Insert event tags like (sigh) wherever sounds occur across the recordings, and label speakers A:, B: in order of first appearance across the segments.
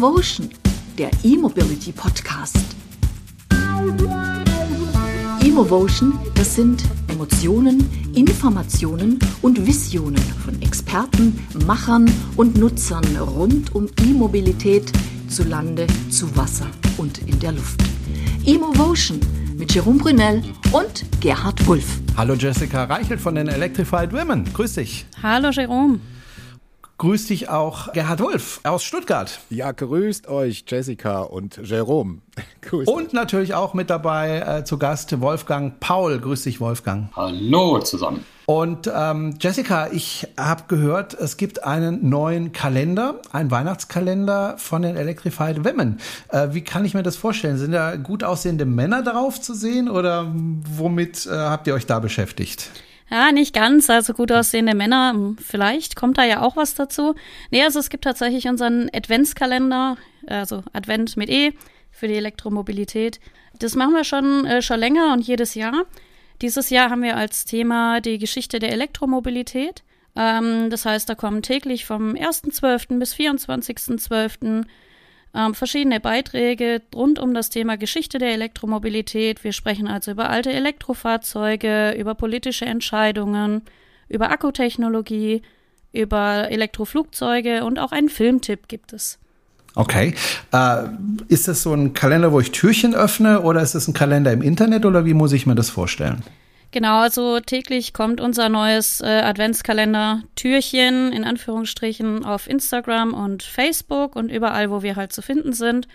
A: Emotion, der E-Mobility Podcast. Emotion, das sind Emotionen, Informationen und Visionen von Experten, Machern und Nutzern rund um E-Mobilität zu Lande, zu Wasser und in der Luft. Emotion mit Jerome Brunel und Gerhard Wulff.
B: Hallo Jessica Reichelt von den Electrified Women. Grüß dich.
C: Hallo Jerome.
B: Grüß dich auch Gerhard Wulff aus Stuttgart.
D: Ja, grüßt euch Jessica und Jerome. (laughs)
B: Grüßt und euch. natürlich auch mit dabei äh, zu Gast Wolfgang Paul. Grüß dich, Wolfgang.
E: Hallo zusammen.
B: Und ähm, Jessica, ich habe gehört, es gibt einen neuen Kalender, einen Weihnachtskalender von den Electrified Women. Äh, wie kann ich mir das vorstellen? Sind da gut aussehende Männer drauf zu sehen oder womit äh, habt ihr euch da beschäftigt?
C: Ja, nicht ganz. Also gut aussehende Männer, hm, vielleicht kommt da ja auch was dazu. Nee, also es gibt tatsächlich unseren Adventskalender, also Advent mit E für die Elektromobilität. Das machen wir schon, äh, schon länger und jedes Jahr. Dieses Jahr haben wir als Thema die Geschichte der Elektromobilität. Ähm, das heißt, da kommen täglich vom 1.12. bis 24.12 ähm, verschiedene Beiträge rund um das Thema Geschichte der Elektromobilität. Wir sprechen also über alte Elektrofahrzeuge, über politische Entscheidungen, über Akkutechnologie, über Elektroflugzeuge und auch einen Filmtipp gibt es.
B: Okay. Äh, ist das so ein Kalender, wo ich Türchen öffne oder ist es ein Kalender im Internet oder wie muss ich mir das vorstellen?
C: Genau, also täglich kommt unser neues äh, Adventskalender-Türchen in Anführungsstrichen auf Instagram und Facebook und überall, wo wir halt zu finden sind.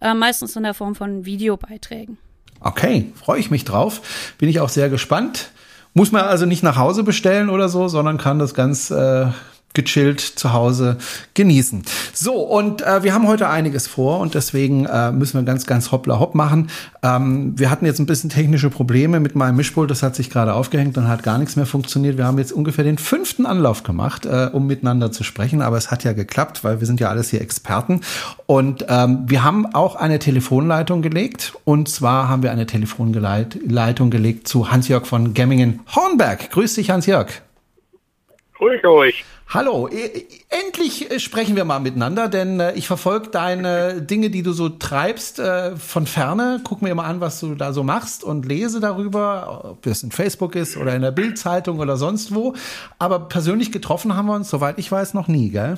C: Äh, meistens in der Form von Videobeiträgen.
B: Okay, freue ich mich drauf. Bin ich auch sehr gespannt. Muss man also nicht nach Hause bestellen oder so, sondern kann das ganz äh, gechillt zu Hause genießen. So, und äh, wir haben heute einiges vor und deswegen äh, müssen wir ganz, ganz hoppla hopp machen. Ähm, wir hatten jetzt ein bisschen technische Probleme mit meinem Mischpult, das hat sich gerade aufgehängt und hat gar nichts mehr funktioniert. Wir haben jetzt ungefähr den fünften Anlauf gemacht, äh, um miteinander zu sprechen, aber es hat ja geklappt, weil wir sind ja alles hier Experten. Und ähm, wir haben auch eine Telefonleitung gelegt und zwar haben wir eine Telefonleitung gelegt zu Hans-Jörg von Gemmingen-Hornberg. Grüß dich, Hans-Jörg.
F: Grüß euch.
B: Hallo, e, e, endlich äh, sprechen wir mal miteinander, denn äh, ich verfolge deine (laughs) Dinge, die du so treibst, äh, von ferne. Guck mir mal an, was du da so machst und lese darüber, ob es in Facebook ist oder in der Bildzeitung oder sonst wo. Aber persönlich getroffen haben wir uns, soweit ich weiß, noch nie, gell?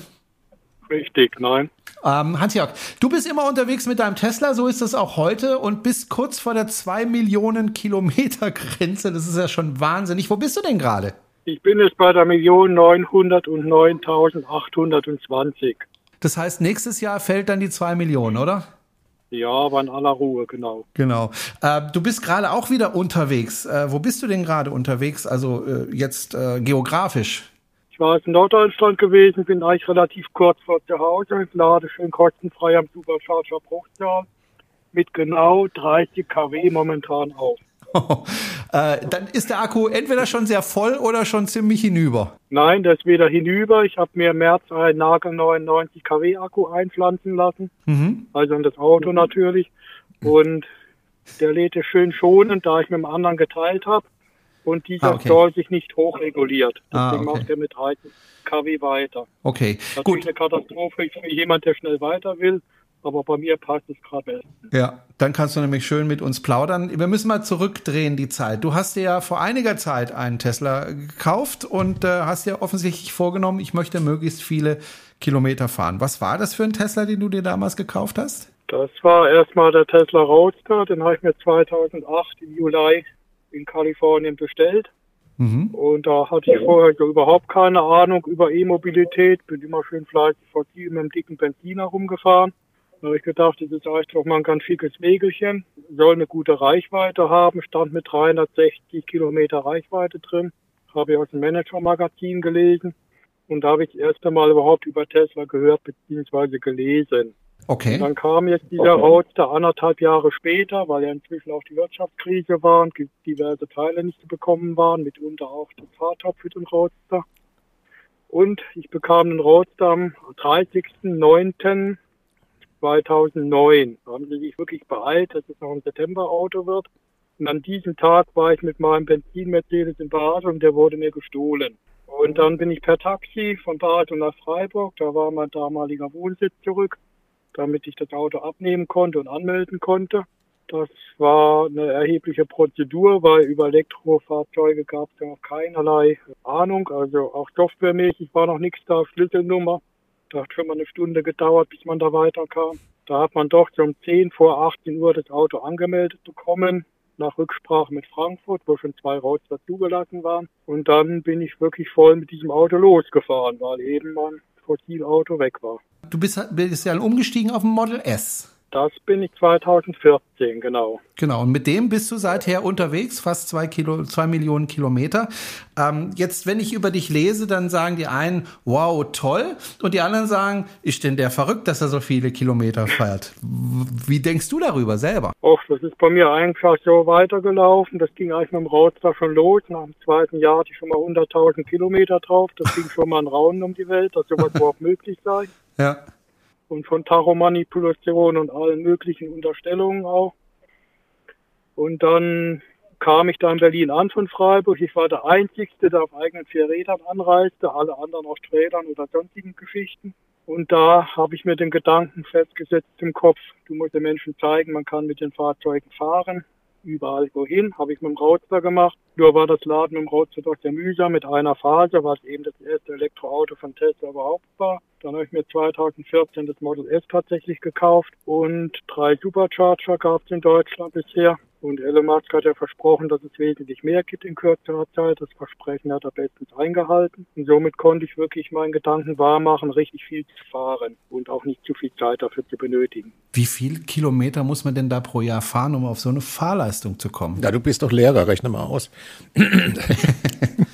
F: Richtig, nein.
B: Ähm, Hans-Jörg, du bist immer unterwegs mit deinem Tesla, so ist es auch heute und bist kurz vor der 2 Millionen Kilometer Grenze. Das ist ja schon wahnsinnig. Wo bist du denn gerade?
F: Ich bin jetzt bei der Million 909.820.
B: Das heißt, nächstes Jahr fällt dann die 2 Millionen, oder?
F: Ja, aber in aller Ruhe, genau.
B: Genau. Äh, du bist gerade auch wieder unterwegs. Äh, wo bist du denn gerade unterwegs? Also äh, jetzt äh, geografisch?
F: Ich war in Norddeutschland gewesen, bin eigentlich relativ kurz vor zu Hause. Ich lade schön kostenfrei am Supercharger Bruchsal mit genau 30 kW momentan auf. (laughs)
B: äh, dann ist der Akku entweder schon sehr voll oder schon ziemlich hinüber.
F: Nein, der ist wieder hinüber. Ich habe mir im März einen nagelneuen 90 kW Akku einpflanzen lassen. Mhm. Also in das Auto natürlich. Und der lädt es schön schonend, da ich mit dem anderen geteilt habe. Und dieser ah, okay. soll sich nicht hochreguliert. Ah, Deswegen ah, okay. macht er mit 30 kW weiter.
B: Okay,
F: das ist gut. eine Katastrophe für jemand, der schnell weiter will aber bei mir passt es gerade
B: Ja, dann kannst du nämlich schön mit uns plaudern. Wir müssen mal zurückdrehen die Zeit. Du hast dir ja vor einiger Zeit einen Tesla gekauft und äh, hast dir offensichtlich vorgenommen, ich möchte möglichst viele Kilometer fahren. Was war das für ein Tesla, den du dir damals gekauft hast?
F: Das war erstmal der Tesla Roadster, den habe ich mir 2008 im Juli in Kalifornien bestellt. Mhm. Und da hatte ich vorher überhaupt keine Ahnung über E-Mobilität, bin immer schön fleißig vor mit einem dicken Benziner rumgefahren. Da habe ich gedacht, das ist eigentlich doch mal ein ganz schickes Wägelchen. Soll eine gute Reichweite haben, stand mit 360 Kilometer Reichweite drin. Habe ich aus dem Manager-Magazin gelesen. Und da habe ich das erste Mal überhaupt über Tesla gehört bzw. gelesen.
B: Okay.
F: Und dann kam jetzt dieser okay. Roadster anderthalb Jahre später, weil ja inzwischen auch die Wirtschaftskrise war und diverse Teile nicht zu bekommen waren, mitunter auch das Fahrtop für den Roadster. Und ich bekam den Roadster am 30.09. 2009. Da haben sie sich wirklich beeilt, dass es noch ein September-Auto wird. Und an diesem Tag war ich mit meinem Benzin-Mercedes in Basel und der wurde mir gestohlen. Und dann bin ich per Taxi von Basel nach Freiburg, da war mein damaliger Wohnsitz zurück, damit ich das Auto abnehmen konnte und anmelden konnte. Das war eine erhebliche Prozedur, weil über Elektrofahrzeuge gab es ja noch keinerlei Ahnung. Also auch softwaremäßig war noch nichts da, Schlüsselnummer. Da hat schon mal eine Stunde gedauert, bis man da weiterkam. Da hat man doch um 10 vor 18 Uhr das Auto angemeldet bekommen, nach Rücksprache mit Frankfurt, wo schon zwei Roadster zugelassen waren. Und dann bin ich wirklich voll mit diesem Auto losgefahren, weil eben mein Fossilauto weg war.
B: Du bist, bist ja umgestiegen auf ein Model S.
F: Das bin ich 2014, genau.
B: Genau, und mit dem bist du seither unterwegs, fast zwei, Kilo, zwei Millionen Kilometer. Ähm, jetzt, wenn ich über dich lese, dann sagen die einen, wow, toll. Und die anderen sagen, ist denn der verrückt, dass er so viele Kilometer fährt? Wie denkst du darüber selber?
F: Och, das ist bei mir einfach so weitergelaufen. Das ging eigentlich mit dem Roadster schon los. Nach dem zweiten Jahr hatte ich schon mal 100.000 Kilometer drauf. Das ging schon mal ein Raunen um die Welt, dass sowas (laughs) überhaupt möglich sei.
B: Ja
F: und von Tachomanipulation und allen möglichen Unterstellungen auch. Und dann kam ich da in Berlin an von Freiburg. Ich war der Einzige, der auf eigenen vier Rädern anreiste, alle anderen auf Rädern oder sonstigen Geschichten. Und da habe ich mir den Gedanken festgesetzt im Kopf, du musst den Menschen zeigen, man kann mit den Fahrzeugen fahren überall wohin, habe ich mit dem Roadster gemacht. Nur war das Laden mit dem Roadster doch sehr mühsam mit einer Phase, was eben das erste Elektroauto von Tesla überhaupt war. Dann habe ich mir 2014 das Model S tatsächlich gekauft und drei Supercharger gab es in Deutschland bisher. Und Elon Musk hat ja versprochen, dass es wesentlich mehr gibt in kürzerer Zeit. Das Versprechen hat er bestens eingehalten. Und somit konnte ich wirklich meinen Gedanken wahrmachen, richtig viel zu fahren und auch nicht zu viel Zeit dafür zu benötigen.
B: Wie viele Kilometer muss man denn da pro Jahr fahren, um auf so eine Fahrleistung zu kommen?
D: Ja, du bist doch Lehrer, rechne mal aus. (laughs)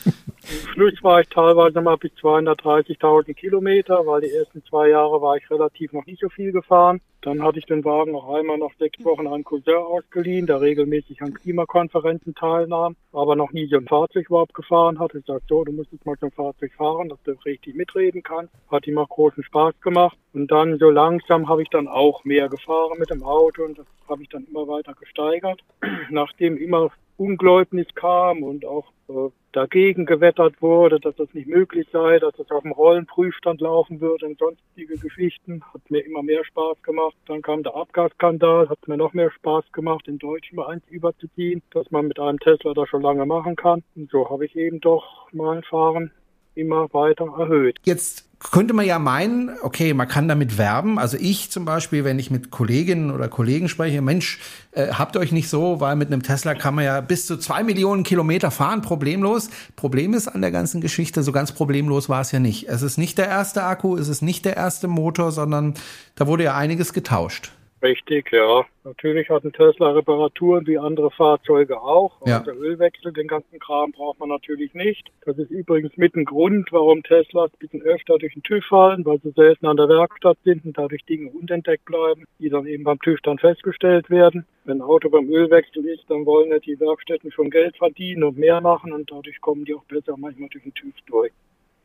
F: Schluss war ich teilweise mal bis 230.000 Kilometer, weil die ersten zwei Jahre war ich relativ noch nicht so viel gefahren. Dann hatte ich den Wagen noch einmal nach sechs Wochen an Cousin ausgeliehen, der regelmäßig an Klimakonferenzen teilnahm, aber noch nie so ein Fahrzeug überhaupt gefahren hat. Ich sagte so, du musst jetzt mal so ein Fahrzeug fahren, dass du richtig mitreden kannst. Hat ihm auch großen Spaß gemacht. Und dann so langsam habe ich dann auch mehr gefahren mit dem Auto und das habe ich dann immer weiter gesteigert. (clears throat) Nachdem immer Ungläubnis kam und auch äh, dagegen gewettert wurde, dass das nicht möglich sei, dass das auf dem Rollenprüfstand laufen würde und sonstige Geschichten. Hat mir immer mehr Spaß gemacht. Dann kam der Abgasskandal, hat mir noch mehr Spaß gemacht, in Deutsch mal eins überzuziehen, dass man mit einem Tesla das schon lange machen kann. Und so habe ich eben doch mein Fahren immer weiter erhöht.
B: Jetzt könnte man ja meinen, okay, man kann damit werben. Also ich zum Beispiel, wenn ich mit Kolleginnen oder Kollegen spreche, Mensch, äh, habt euch nicht so, weil mit einem Tesla kann man ja bis zu zwei Millionen Kilometer fahren, problemlos. Problem ist an der ganzen Geschichte, so ganz problemlos war es ja nicht. Es ist nicht der erste Akku, es ist nicht der erste Motor, sondern da wurde ja einiges getauscht.
F: Richtig, ja. Natürlich hat ein Tesla Reparaturen wie andere Fahrzeuge auch.
B: Ja.
F: Also Ölwechsel, den ganzen Kram braucht man natürlich nicht. Das ist übrigens mit ein Grund, warum Teslas ein bisschen öfter durch den TÜV fallen, weil sie selten an der Werkstatt sind und dadurch Dinge unentdeckt bleiben, die dann eben beim TÜV dann festgestellt werden. Wenn ein Auto beim Ölwechsel ist, dann wollen ja die Werkstätten schon Geld verdienen und mehr machen und dadurch kommen die auch besser manchmal durch den TÜV durch.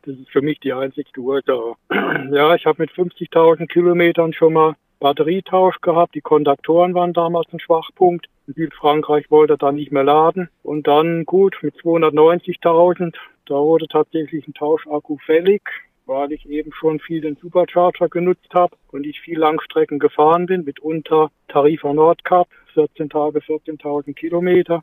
F: Das ist für mich die einzigste Ursache. (clears throat) Ja, ich habe mit 50.000 Kilometern schon mal Batterietausch gehabt. Die Konduktoren waren damals ein Schwachpunkt. Südfrankreich wollte er dann nicht mehr laden. Und dann gut, mit 290.000, da wurde tatsächlich ein Tauschakku fällig, weil ich eben schon viel den Supercharger genutzt habe und ich viel Langstrecken gefahren bin, mitunter Tarifa Nordcup, 14 Tage, 14.000 Kilometer.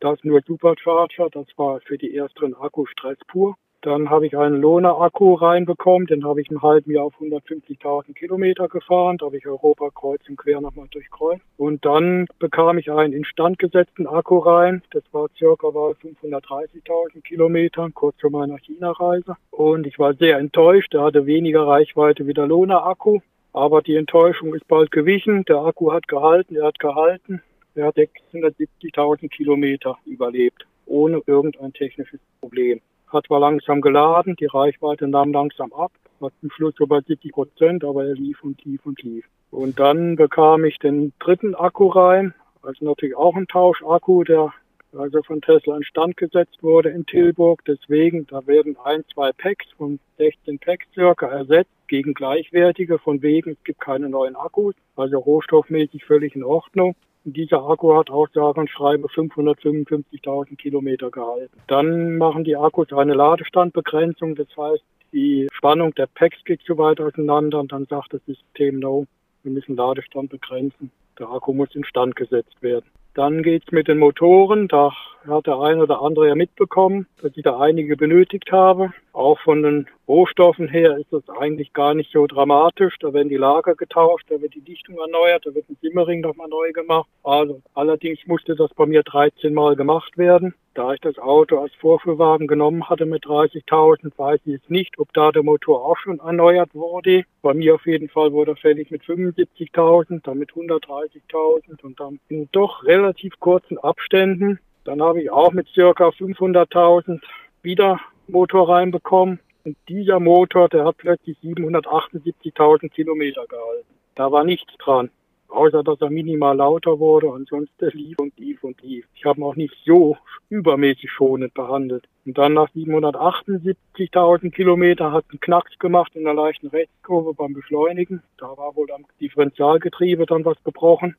F: Das nur Supercharger, das war für die ersteren Akku Stress pur. Dann habe ich einen Lohner-Akku reinbekommen, den habe ich im halben Jahr auf 150.000 Kilometer gefahren, da habe ich Europa kreuz und quer nochmal durchkreuzt. Und dann bekam ich einen instand gesetzten Akku rein, das war circa 530.000 Kilometer, kurz vor meiner China-Reise. Und ich war sehr enttäuscht, der hatte weniger Reichweite wie der Lohner-Akku. Aber die Enttäuschung ist bald gewichen, der Akku hat gehalten, er hat gehalten. Er hat 670.000 Kilometer überlebt, ohne irgendein technisches Problem hat zwar langsam geladen, die Reichweite nahm langsam ab, war zum Schluss bei 70 Prozent, aber er lief und lief und lief. Und dann bekam ich den dritten Akku rein, also natürlich auch ein Tauschakku, der also von Tesla instand gesetzt wurde in Tilburg. Deswegen, da werden ein, zwei Packs von 16 Packs circa ersetzt gegen gleichwertige, von wegen, es gibt keine neuen Akkus, also rohstoffmäßig völlig in Ordnung. Dieser Akku hat auch sage und schreibe 555.000 Kilometer gehalten. Dann machen die Akkus eine Ladestandbegrenzung. Das heißt, die Spannung der Packs geht zu weit auseinander und dann sagt das System, no, wir müssen Ladestand begrenzen. Der Akku muss instand gesetzt werden. Dann geht's mit den Motoren. Da hat der ein oder andere ja mitbekommen, dass ich da einige benötigt habe. Auch von den Rohstoffen her ist das eigentlich gar nicht so dramatisch. Da werden die Lager getauscht, da wird die Dichtung erneuert, da wird ein Simmering nochmal neu gemacht. Also allerdings musste das bei mir 13 Mal gemacht werden. Da ich das Auto als Vorführwagen genommen hatte mit 30.000, weiß ich jetzt nicht, ob da der Motor auch schon erneuert wurde. Bei mir auf jeden Fall wurde er fällig mit 75.000, dann mit 130.000 und dann in doch relativ kurzen Abständen. Dann habe ich auch mit circa 500.000 wieder Motor reinbekommen. Und dieser Motor, der hat plötzlich 778.000 Kilometer gehalten. Da war nichts dran außer dass er minimal lauter wurde. Ansonsten lief und lief und lief. Ich habe ihn auch nicht so übermäßig schonend behandelt. Und dann nach 778.000 Kilometer hat einen Knacks gemacht in der leichten Rechtskurve beim Beschleunigen. Da war wohl am Differentialgetriebe dann was gebrochen.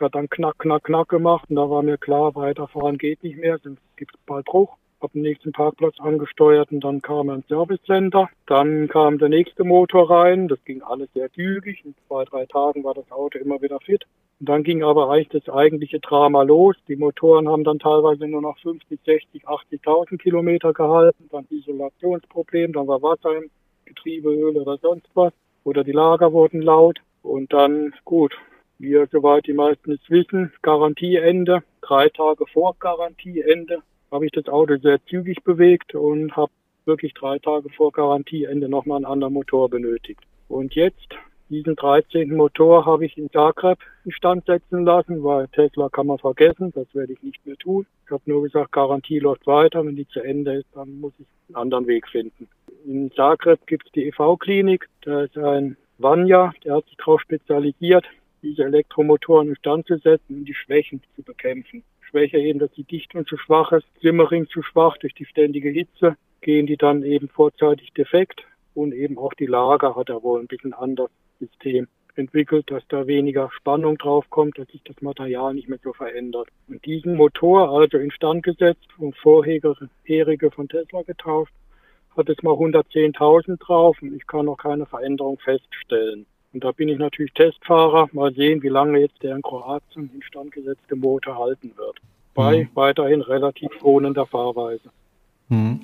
F: Hat dann knack, knack, knack gemacht und da war mir klar, weiterfahren geht nicht mehr, sonst gibt es bald Bruch habe den nächsten Parkplatz angesteuert und dann kam ein Service Center. Dann kam der nächste Motor rein. Das ging alles sehr zügig. In zwei, drei Tagen war das Auto immer wieder fit. Und dann ging aber eigentlich das eigentliche Drama los. Die Motoren haben dann teilweise nur noch 50, 60, 80.000 Kilometer gehalten. Dann Isolationsproblem, dann war Wasser im Getriebeöl oder sonst was. Oder die Lager wurden laut. Und dann, gut, wir, soweit die meisten es wissen, Garantieende, drei Tage vor Garantieende habe ich das Auto sehr zügig bewegt und habe wirklich drei Tage vor Garantieende nochmal einen anderen Motor benötigt. Und jetzt, diesen 13. Motor habe ich in Zagreb instand setzen lassen, weil Tesla kann man vergessen, das werde ich nicht mehr tun. Ich habe nur gesagt, Garantie läuft weiter, wenn die zu Ende ist, dann muss ich einen anderen Weg finden. In Zagreb gibt es die EV-Klinik, da ist ein Vanya, der hat sich darauf spezialisiert, diese Elektromotoren instand zu setzen und die Schwächen zu bekämpfen. Schwäche eben, dass die Dichtung zu schwach ist, Simmering zu schwach durch die ständige Hitze, gehen die dann eben vorzeitig defekt und eben auch die Lager hat er wohl ein bisschen anders System entwickelt, dass da weniger Spannung drauf kommt, dass sich das Material nicht mehr so verändert. Und diesen Motor also instand gesetzt und vorherige von Tesla getauft, hat es mal 110.000 drauf und ich kann noch keine Veränderung feststellen. Und da bin ich natürlich Testfahrer. Mal sehen, wie lange jetzt der in Kroatien instand gesetzte Motor halten wird. Bei mhm. weiterhin relativ schonender Fahrweise.
B: Mhm.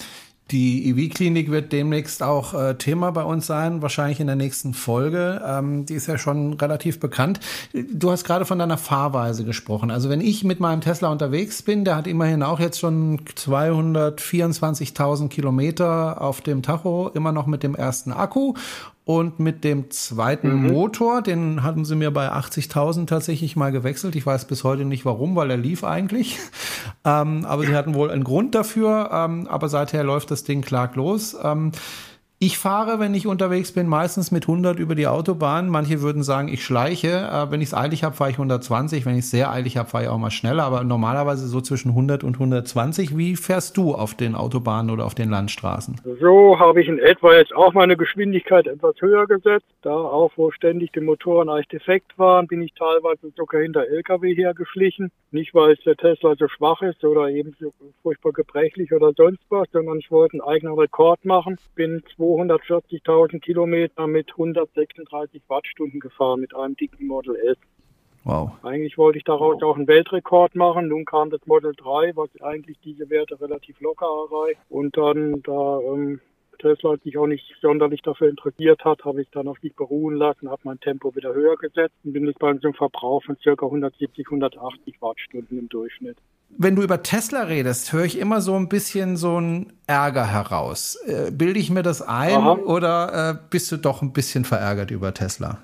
B: Die EV-Klinik wird demnächst auch äh, Thema bei uns sein, wahrscheinlich in der nächsten Folge. Ähm, die ist ja schon relativ bekannt. Du hast gerade von deiner Fahrweise gesprochen. Also wenn ich mit meinem Tesla unterwegs bin, der hat immerhin auch jetzt schon 224.000 Kilometer auf dem Tacho, immer noch mit dem ersten Akku und mit dem zweiten mhm. Motor, den hatten sie mir bei 80.000 tatsächlich mal gewechselt. Ich weiß bis heute nicht warum, weil er lief eigentlich. Ähm, aber sie hatten wohl einen Grund dafür. Ähm, aber seither läuft das Ding klaglos. Ähm, ich fahre, wenn ich unterwegs bin, meistens mit 100 über die Autobahn. Manche würden sagen, ich schleiche. Äh, wenn ich es eilig habe, fahre ich 120. Wenn ich es sehr eilig habe, fahre ich auch mal schneller. Aber normalerweise so zwischen 100 und 120. Wie fährst du auf den Autobahnen oder auf den Landstraßen?
F: So habe ich in etwa jetzt auch meine Geschwindigkeit etwas höher gesetzt. Da auch, wo ständig die Motoren eigentlich defekt waren, bin ich teilweise sogar hinter LKW hergeschlichen. Nicht, weil der Tesla so schwach ist oder eben so furchtbar gebrechlich oder sonst was, sondern ich wollte einen eigenen Rekord machen. Bin 240.000 Kilometer mit 136 Wattstunden gefahren mit einem dicken Model S. Wow. Eigentlich wollte ich daraus auch einen Weltrekord machen. Nun kam das Model 3, was eigentlich diese Werte relativ locker erreicht. Und dann, da ähm, Tesla sich auch nicht sonderlich dafür interessiert hat, habe ich dann auf sich beruhen lassen, habe mein Tempo wieder höher gesetzt und bin jetzt bei einem Verbrauch von ca. 170, 180 Wattstunden im Durchschnitt.
B: Wenn du über Tesla redest, höre ich immer so ein bisschen so ein Ärger heraus. Äh, bilde ich mir das ein Aha. oder äh, bist du doch ein bisschen verärgert über Tesla?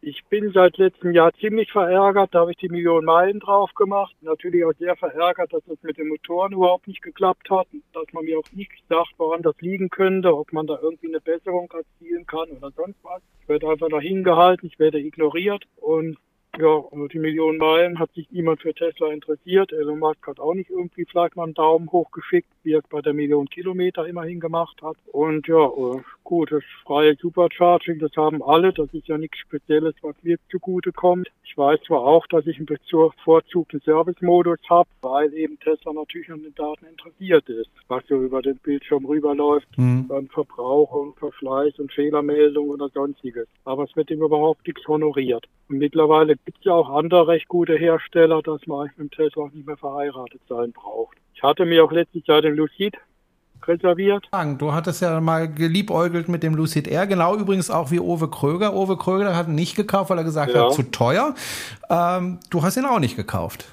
F: Ich bin seit letztem Jahr ziemlich verärgert. Da habe ich die Millionen Meilen drauf gemacht. Natürlich auch sehr verärgert, dass das mit den Motoren überhaupt nicht geklappt hat. Dass man mir auch nicht sagt, woran das liegen könnte, ob man da irgendwie eine Besserung erzielen kann oder sonst was. Ich werde einfach dahin gehalten, ich werde ignoriert und ja, die Millionen Meilen hat sich niemand für Tesla interessiert. Elon Musk hat auch nicht irgendwie vielleicht mal einen Daumen hochgeschickt, wie er es bei der Million Kilometer immerhin gemacht hat. Und ja, äh, gut, das freie Supercharging, das haben alle. Das ist ja nichts Spezielles, was mir zugute kommt. Ich weiß zwar auch, dass ich einen bevorzugten Service-Modus habe, weil eben Tesla natürlich an den Daten interessiert ist, was so über den Bildschirm rüberläuft, mhm. beim Verbrauch und Verschleiß und Fehlermeldung oder sonstiges. Aber es wird ihm überhaupt nichts honoriert. Und mittlerweile gibt es ja auch andere recht gute Hersteller, dass man mit dem Tesla nicht mehr verheiratet sein braucht. Ich hatte mir auch letztes Jahr den Lucid reserviert.
B: Du hattest ja mal geliebäugelt mit dem Lucid Air, genau übrigens auch wie Owe Kröger. Owe Kröger hat ihn nicht gekauft, weil er gesagt ja. hat, zu teuer. Ähm, du hast ihn auch nicht gekauft.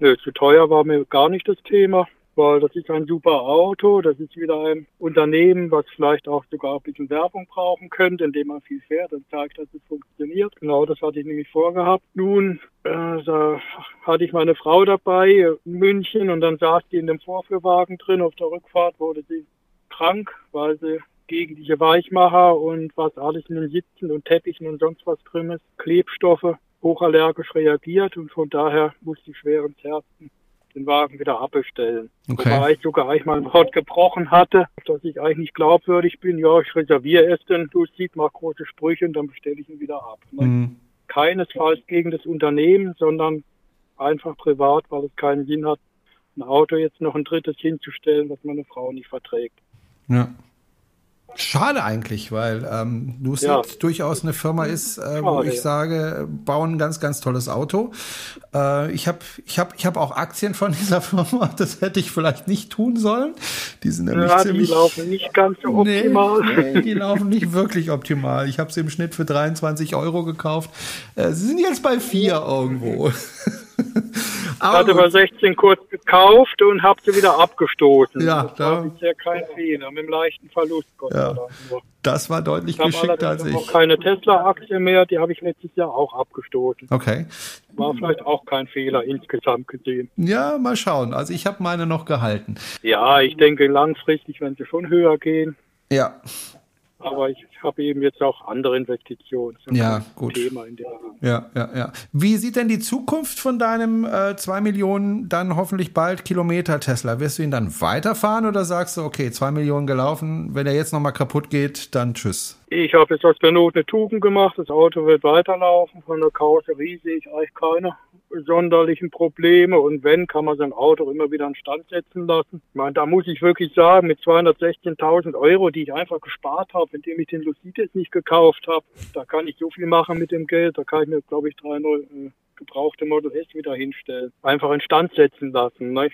F: Nö, zu teuer war mir gar nicht das Thema weil das ist ein super Auto, das ist wieder ein Unternehmen, was vielleicht auch sogar ein bisschen Werbung brauchen könnte, indem man viel fährt und zeigt, dass es funktioniert. Genau, das hatte ich nämlich vorgehabt. Nun, äh, da hatte ich meine Frau dabei in München und dann saß die in dem Vorführwagen drin. Auf der Rückfahrt wurde sie krank, weil sie gegen diese Weichmacher und was alles in den Sitzen und Teppichen und sonst was drin ist, Klebstoffe, hochallergisch reagiert und von daher musste ich schweren Herzen den Wagen wieder abbestellen. Okay. Wobei ich sogar eigentlich mal ein Wort gebrochen hatte, dass ich eigentlich nicht glaubwürdig bin. Ja, ich reserviere es denn, du siehst, mach große Sprüche und dann bestelle ich ihn wieder ab. Mhm. Keinesfalls gegen das Unternehmen, sondern einfach privat, weil es keinen Sinn hat, ein Auto jetzt noch ein drittes hinzustellen, was meine Frau nicht verträgt.
B: Ja. Schade eigentlich, weil ähm, Lucid ja. durchaus eine Firma ist, äh, wo ich sage, bauen ein ganz, ganz tolles Auto. Äh, ich habe ich hab, ich hab auch Aktien von (laughs) dieser Firma, das hätte ich vielleicht nicht tun sollen. Die sind nämlich ja, ziemlich...
F: Die laufen nicht ganz so optimal.
B: Nee, nee die laufen nicht wirklich optimal. Ich habe sie im Schnitt für 23 Euro gekauft. Äh, sie sind jetzt bei vier irgendwo. (laughs) (laughs)
F: Aber hatte bei 16 kurz gekauft und habe sie wieder abgestoßen.
B: Ja, das
F: da war bisher kein Fehler, mit einem leichten Verlust.
B: Ja, das war deutlich geschickter als ich. Ich
F: habe keine Tesla-Aktie mehr, die habe ich letztes Jahr auch abgestoßen.
B: Okay.
F: War vielleicht auch kein Fehler insgesamt gesehen.
B: Ja, mal schauen. Also ich habe meine noch gehalten.
F: Ja, ich denke langfristig, wenn sie schon höher gehen.
B: Ja.
F: Aber ich habe eben jetzt auch andere Investitionen.
B: Ja, gut. Thema in der ja, ja, ja. Wie sieht denn die Zukunft von deinem äh, 2 Millionen dann hoffentlich bald Kilometer Tesla? Wirst du ihn dann weiterfahren oder sagst du, okay, 2 Millionen gelaufen, wenn er jetzt nochmal kaputt geht, dann tschüss?
F: Ich habe jetzt aus der Not eine Tugend gemacht. Das Auto wird weiterlaufen. Von der Karosserie sehe ich eigentlich keine sonderlichen Probleme. Und wenn, kann man sein Auto immer wieder in Stand setzen lassen. Ich meine, da muss ich wirklich sagen, mit 216.000 Euro, die ich einfach gespart habe, indem ich den Lucides nicht gekauft habe, da kann ich so viel machen mit dem Geld. Da kann ich mir, glaube ich, drei neue äh, gebrauchte Model S wieder hinstellen. Einfach in Stand setzen lassen, ne?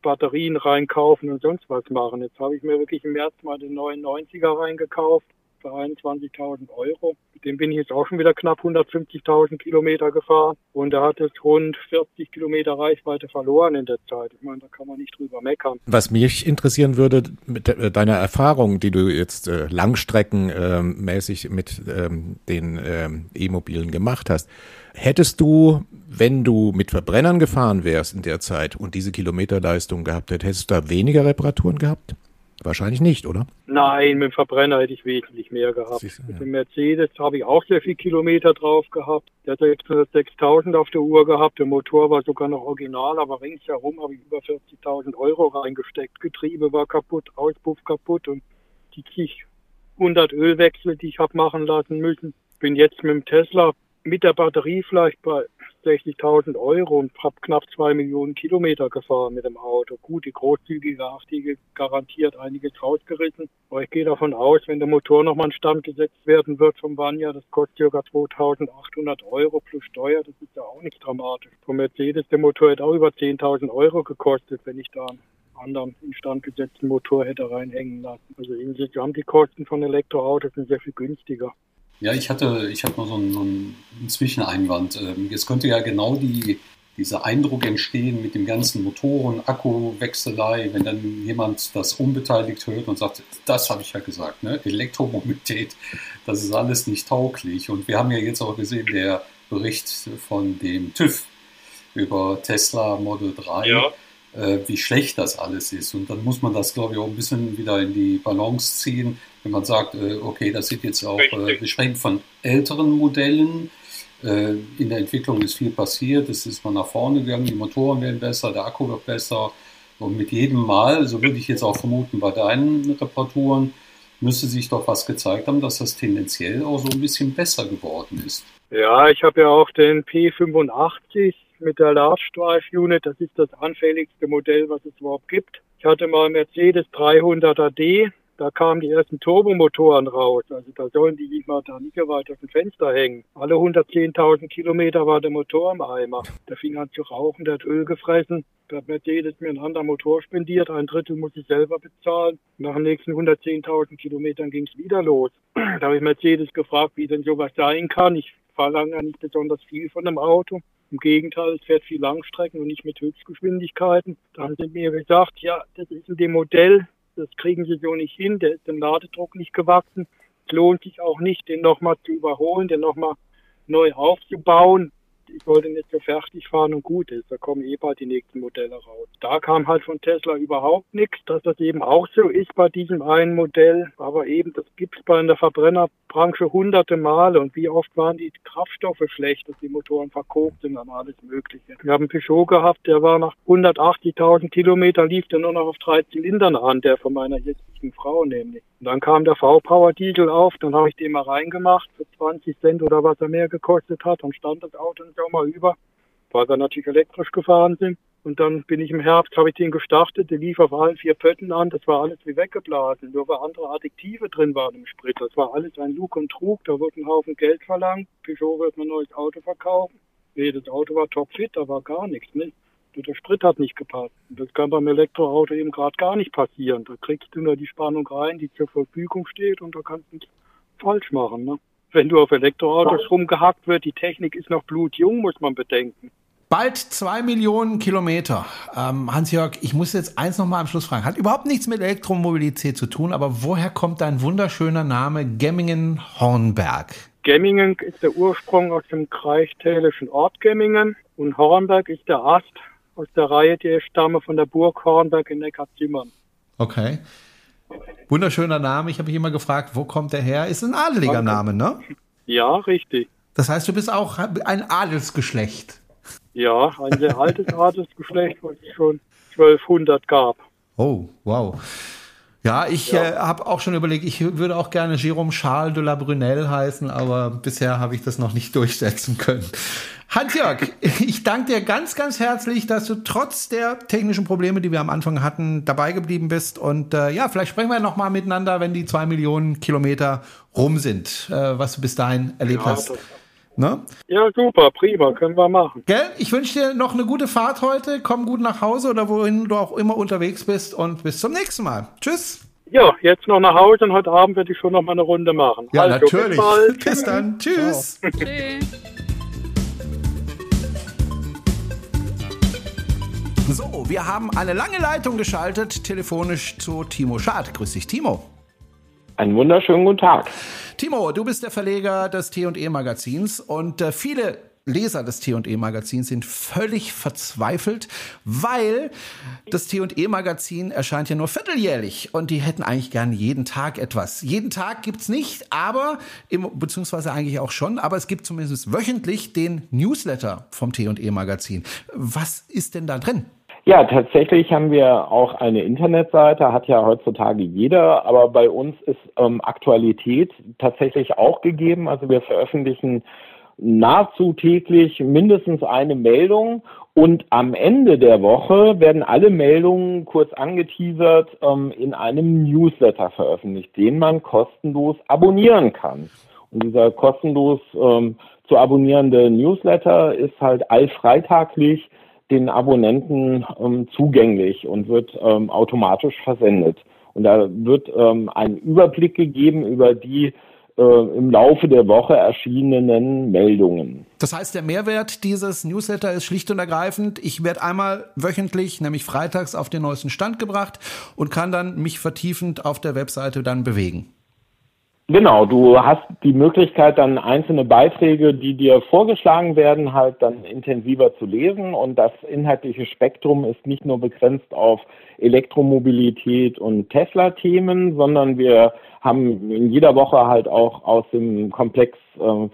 F: Batterien reinkaufen und sonst was machen. Jetzt habe ich mir wirklich im März mal den 99er reingekauft für 21.000 Euro. Mit dem bin ich jetzt auch schon wieder knapp 150.000 Kilometer gefahren und er hat jetzt rund 40 Kilometer Reichweite verloren in der Zeit. Ich meine, da kann man nicht drüber meckern.
D: Was mich interessieren würde, mit deiner Erfahrung, die du jetzt äh, langstreckenmäßig ähm, mit ähm, den ähm, E-Mobilen gemacht hast, hättest du wenn du mit Verbrennern gefahren wärst in der Zeit und diese Kilometerleistung gehabt hättest, hättest du da weniger Reparaturen gehabt? Wahrscheinlich nicht, oder?
F: Nein, mit dem Verbrenner hätte ich wesentlich mehr gehabt. Siehst, ja. Mit dem Mercedes habe ich auch sehr viel Kilometer drauf gehabt. Der hat jetzt 6000 auf der Uhr gehabt. Der Motor war sogar noch original, aber ringsherum habe ich über 40.000 Euro reingesteckt. Getriebe war kaputt, Auspuff kaputt und die zig 100 Ölwechsel, die ich habe machen lassen müssen. Bin jetzt mit dem Tesla mit der Batterie vielleicht bei 60.000 Euro und habe knapp zwei Millionen Kilometer gefahren mit dem Auto. Gut, die großzügige Achtige garantiert einiges rausgerissen. Aber ich gehe davon aus, wenn der Motor nochmal in Stand gesetzt werden wird vom Vanya, das kostet ca. 2.800 Euro plus Steuer. Das ist ja auch nicht dramatisch. Vom Mercedes, der Motor hätte auch über 10.000 Euro gekostet, wenn ich da einen anderen instand gesetzten Motor hätte reinhängen lassen. Also insgesamt die Kosten von Elektroautos sind sehr viel günstiger.
E: Ja, ich hatte, ich habe noch so einen, so einen Zwischeneinwand. Ähm, es könnte ja genau die, dieser Eindruck entstehen mit dem ganzen Motoren, Akkuwechselei, wenn dann jemand das unbeteiligt hört und sagt, das habe ich ja gesagt, ne? Elektromobilität, das ist alles nicht tauglich. Und wir haben ja jetzt auch gesehen, der Bericht von dem TÜV über Tesla Model 3. Ja wie schlecht das alles ist. Und dann muss man das, glaube ich, auch ein bisschen wieder in die Balance ziehen, wenn man sagt, äh, okay, das sind jetzt auch, äh, wir sprechen von älteren Modellen, Äh, in der Entwicklung ist viel passiert, es ist mal nach vorne gegangen, die Motoren werden besser, der Akku wird besser. Und mit jedem Mal, so würde ich jetzt auch vermuten bei deinen Reparaturen, müsste sich doch was gezeigt haben, dass das tendenziell auch so ein bisschen besser geworden ist.
F: Ja, ich habe ja auch den P85 mit der Large Drive Unit. Das ist das anfälligste Modell, was es überhaupt gibt. Ich hatte mal Mercedes 300er D. Da kamen die ersten Turbomotoren raus. Also da sollen die nicht mal da nicht so weit aus dem Fenster hängen. Alle 110.000 Kilometer war der Motor im Eimer. Der fing an zu rauchen, der hat Öl gefressen. Da hat Mercedes mir einen anderen Motor spendiert. Ein Drittel muss ich selber bezahlen. Nach den nächsten 110.000 Kilometern ging es wieder los. Da habe ich Mercedes gefragt, wie denn sowas sein kann. Ich verlange ja nicht besonders viel von einem Auto. Im Gegenteil, es fährt viel Langstrecken und nicht mit Höchstgeschwindigkeiten. Dann sind mir gesagt, ja, das ist in dem Modell, das kriegen sie so nicht hin, der ist dem Ladedruck nicht gewachsen. Es lohnt sich auch nicht, den nochmal zu überholen, den nochmal neu aufzubauen ich wollte nicht so fertig fahren und gut ist. Da kommen eh bald die nächsten Modelle raus. Da kam halt von Tesla überhaupt nichts, dass das eben auch so ist bei diesem einen Modell. Aber eben, das gibt es bei der Verbrennerbranche hunderte Male. Und wie oft waren die Kraftstoffe schlecht, dass die Motoren verkokt sind und alles Mögliche. Wir haben Peugeot gehabt, der war nach 180.000 Kilometern, lief der nur noch auf drei Zylindern an, der von meiner jetzigen Frau nämlich. Und dann kam der V-Power Diesel auf, dann habe ich den mal reingemacht für 20 Cent oder was er mehr gekostet hat. Dann stand das Auto nicht mal über, weil wir natürlich elektrisch gefahren sind. Und dann bin ich im Herbst, habe ich den gestartet, der lief auf allen vier Pötten an, das war alles wie weggeblasen, nur weil andere Additive drin waren im Sprit. Das war alles ein Lug und Trug, da wurde ein Haufen Geld verlangt, Peugeot wird ein neues Auto verkaufen. Nee, das Auto war topfit, da war gar nichts, ne? Der Sprit hat nicht gepasst. Das kann beim Elektroauto eben gerade gar nicht passieren. Da kriegst du nur die Spannung rein, die zur Verfügung steht und da kannst du nichts falsch machen, ne? wenn du auf Elektroautos rumgehackt wird, die Technik ist noch blutjung, muss man bedenken.
B: Bald zwei Millionen Kilometer. Ähm, Hans-Jörg, ich muss jetzt eins nochmal am Schluss fragen. Hat überhaupt nichts mit Elektromobilität zu tun, aber woher kommt dein wunderschöner Name Gemmingen-Hornberg?
F: Gemmingen ist der Ursprung aus dem kreichtälischen Ort Gemmingen und Hornberg ist der Ast aus der Reihe, die stamme von der Burg Hornberg in Neckarzimmern.
B: Okay. Wunderschöner Name. Ich habe mich immer gefragt, wo kommt der her? Ist ein adeliger Name, ne?
F: Ja, richtig.
B: Das heißt, du bist auch ein Adelsgeschlecht.
F: Ja, ein sehr altes (laughs) Adelsgeschlecht, was es schon 1200 gab.
B: Oh, wow. Ja, ich ja. äh, habe auch schon überlegt, ich würde auch gerne Jérôme Charles de la Brunelle heißen, aber bisher habe ich das noch nicht (laughs) durchsetzen können. Hans-Jörg, (laughs) ich danke dir ganz, ganz herzlich, dass du trotz der technischen Probleme, die wir am Anfang hatten, dabei geblieben bist. Und äh, ja, vielleicht sprechen wir noch mal miteinander, wenn die zwei Millionen Kilometer rum sind, äh, was du bis dahin erlebt ja, hast.
F: Ne? Ja, super, prima, können wir machen.
B: Gell? Ich wünsche dir noch eine gute Fahrt heute. Komm gut nach Hause oder wohin du auch immer unterwegs bist und bis zum nächsten Mal. Tschüss.
F: Ja, jetzt noch nach Hause und heute Abend werde ich schon noch mal eine Runde machen.
B: Ja, also, natürlich. Bis, (laughs) bis dann. Tschüss.
C: Tschüss.
B: So, wir haben eine lange Leitung geschaltet, telefonisch zu Timo Schad. Grüß dich, Timo.
G: Einen wunderschönen guten Tag.
B: Timo, du bist der Verleger des T&E-Magazins und äh, viele Leser des T&E-Magazins sind völlig verzweifelt, weil das T&E-Magazin erscheint ja nur vierteljährlich und die hätten eigentlich gern jeden Tag etwas. Jeden Tag gibt's nicht, aber, im, beziehungsweise eigentlich auch schon, aber es gibt zumindest wöchentlich den Newsletter vom T&E-Magazin. Was ist denn da drin?
G: Ja, tatsächlich haben wir auch eine Internetseite, hat ja heutzutage jeder, aber bei uns ist ähm, Aktualität tatsächlich auch gegeben. Also wir veröffentlichen nahezu täglich mindestens eine Meldung und am Ende der Woche werden alle Meldungen kurz angeteasert ähm, in einem Newsletter veröffentlicht, den man kostenlos abonnieren kann. Und dieser kostenlos ähm, zu abonnierende Newsletter ist halt allfreitaglich den Abonnenten ähm, zugänglich und wird ähm, automatisch versendet. Und da wird ähm, ein Überblick gegeben über die äh, im Laufe der Woche erschienenen Meldungen.
B: Das heißt, der Mehrwert dieses Newsletter ist schlicht und ergreifend, ich werde einmal wöchentlich, nämlich freitags, auf den neuesten Stand gebracht und kann dann mich vertiefend auf der Webseite dann bewegen.
G: Genau, du hast die Möglichkeit, dann einzelne Beiträge, die dir vorgeschlagen werden, halt dann intensiver zu lesen. Und das inhaltliche Spektrum ist nicht nur begrenzt auf Elektromobilität und Tesla-Themen, sondern wir haben in jeder Woche halt auch aus dem Komplex äh,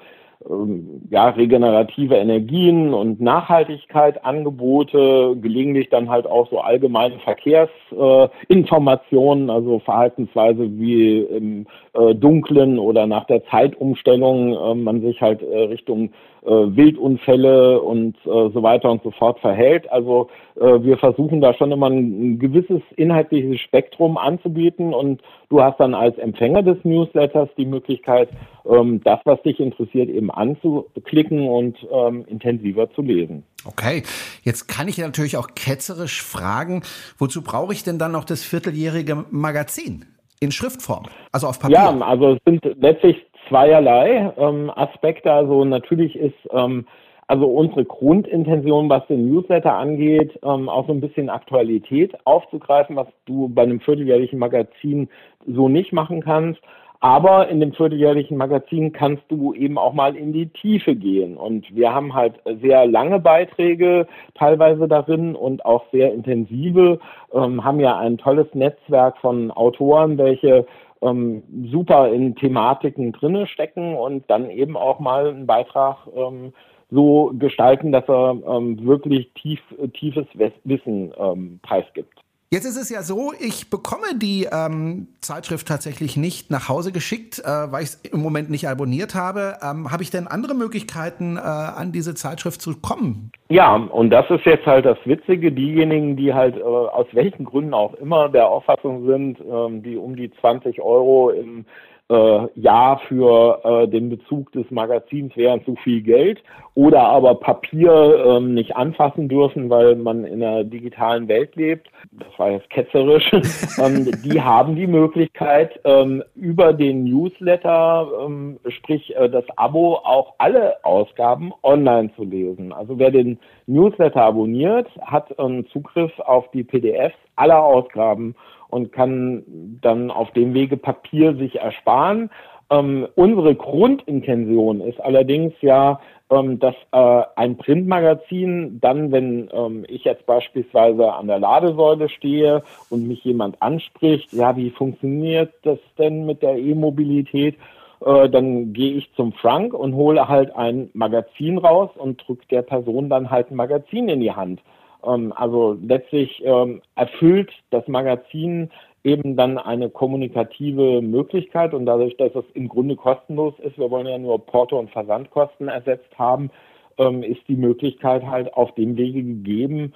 G: ja, regenerative Energien und Nachhaltigkeit Angebote, gelegentlich dann halt auch so allgemeine Verkehrsinformationen, äh, also Verhaltensweise wie im äh, Dunklen oder nach der Zeitumstellung äh, man sich halt äh, Richtung Wildunfälle und äh, so weiter und so fort verhält. Also wir versuchen da schon immer ein, ein gewisses inhaltliches Spektrum anzubieten und du hast dann als Empfänger des Newsletters die Möglichkeit, ähm, das, was dich interessiert, eben anzuklicken und ähm, intensiver zu lesen.
B: Okay, jetzt kann ich natürlich auch ketzerisch fragen, wozu brauche ich denn dann noch das vierteljährige Magazin in Schriftform, also auf Papier?
G: Ja, also es sind letztlich zweierlei ähm, Aspekte. Also natürlich ist ähm, also unsere Grundintention, was den Newsletter angeht, ähm, auch so ein bisschen Aktualität aufzugreifen, was du bei einem vierteljährlichen Magazin so nicht machen kannst. Aber in dem vierteljährlichen Magazin kannst du eben auch mal in die Tiefe gehen. Und wir haben halt sehr lange Beiträge teilweise darin und auch sehr intensive, ähm, haben ja ein tolles Netzwerk von Autoren, welche ähm, super in Thematiken drinne stecken und dann eben auch mal einen Beitrag ähm, so gestalten, dass er ähm, wirklich tief, tiefes Wissen ähm, preisgibt.
B: Jetzt ist es ja so, ich bekomme die ähm, Zeitschrift tatsächlich nicht nach Hause geschickt, äh, weil ich es im Moment nicht abonniert habe. Ähm, habe ich denn andere Möglichkeiten, äh, an diese Zeitschrift zu kommen?
G: Ja, und das ist jetzt halt das Witzige. Diejenigen, die halt äh, aus welchen Gründen auch immer der Auffassung sind, ähm, die um die 20 Euro im äh, ja für äh, den Bezug des Magazins wären zu viel Geld oder aber Papier ähm, nicht anfassen dürfen, weil man in einer digitalen Welt lebt. Das war jetzt ketzerisch. (laughs) ähm, die haben die Möglichkeit, ähm, über den Newsletter, ähm, sprich äh, das Abo, auch alle Ausgaben online zu lesen. Also wer den Newsletter abonniert, hat ähm, Zugriff auf die PDFs aller Ausgaben und kann dann auf dem Wege Papier sich ersparen. Ähm, unsere Grundintention ist allerdings ja, ähm, dass äh, ein Printmagazin dann, wenn ähm, ich jetzt beispielsweise an der Ladesäule stehe und mich jemand anspricht, ja, wie funktioniert das denn mit der E-Mobilität? Äh, dann gehe ich zum Frank und hole halt ein Magazin raus und drücke der Person dann halt ein Magazin in die Hand. Ähm, also letztlich ähm, erfüllt das Magazin eben dann eine kommunikative Möglichkeit und dadurch, dass es im Grunde kostenlos ist, wir wollen ja nur Porto- und Versandkosten ersetzt haben, ähm, ist die Möglichkeit halt auf dem Wege gegeben,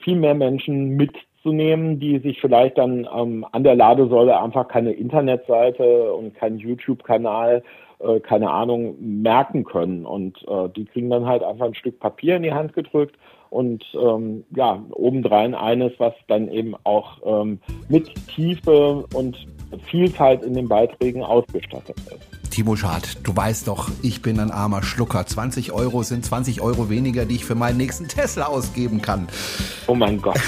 G: viel mehr Menschen mitzunehmen, die sich vielleicht dann an der Ladesäule einfach keine Internetseite und keinen YouTube-Kanal äh, keine Ahnung, merken können. Und äh, die kriegen dann halt einfach ein Stück Papier in die Hand gedrückt und ähm, ja, obendrein eines, was dann eben auch ähm, mit Tiefe und Vielfalt in den Beiträgen ausgestattet ist.
B: Timo Schad, du weißt doch, ich bin ein armer Schlucker. 20 Euro sind 20 Euro weniger, die ich für meinen nächsten Tesla ausgeben kann.
G: Oh mein Gott. (laughs)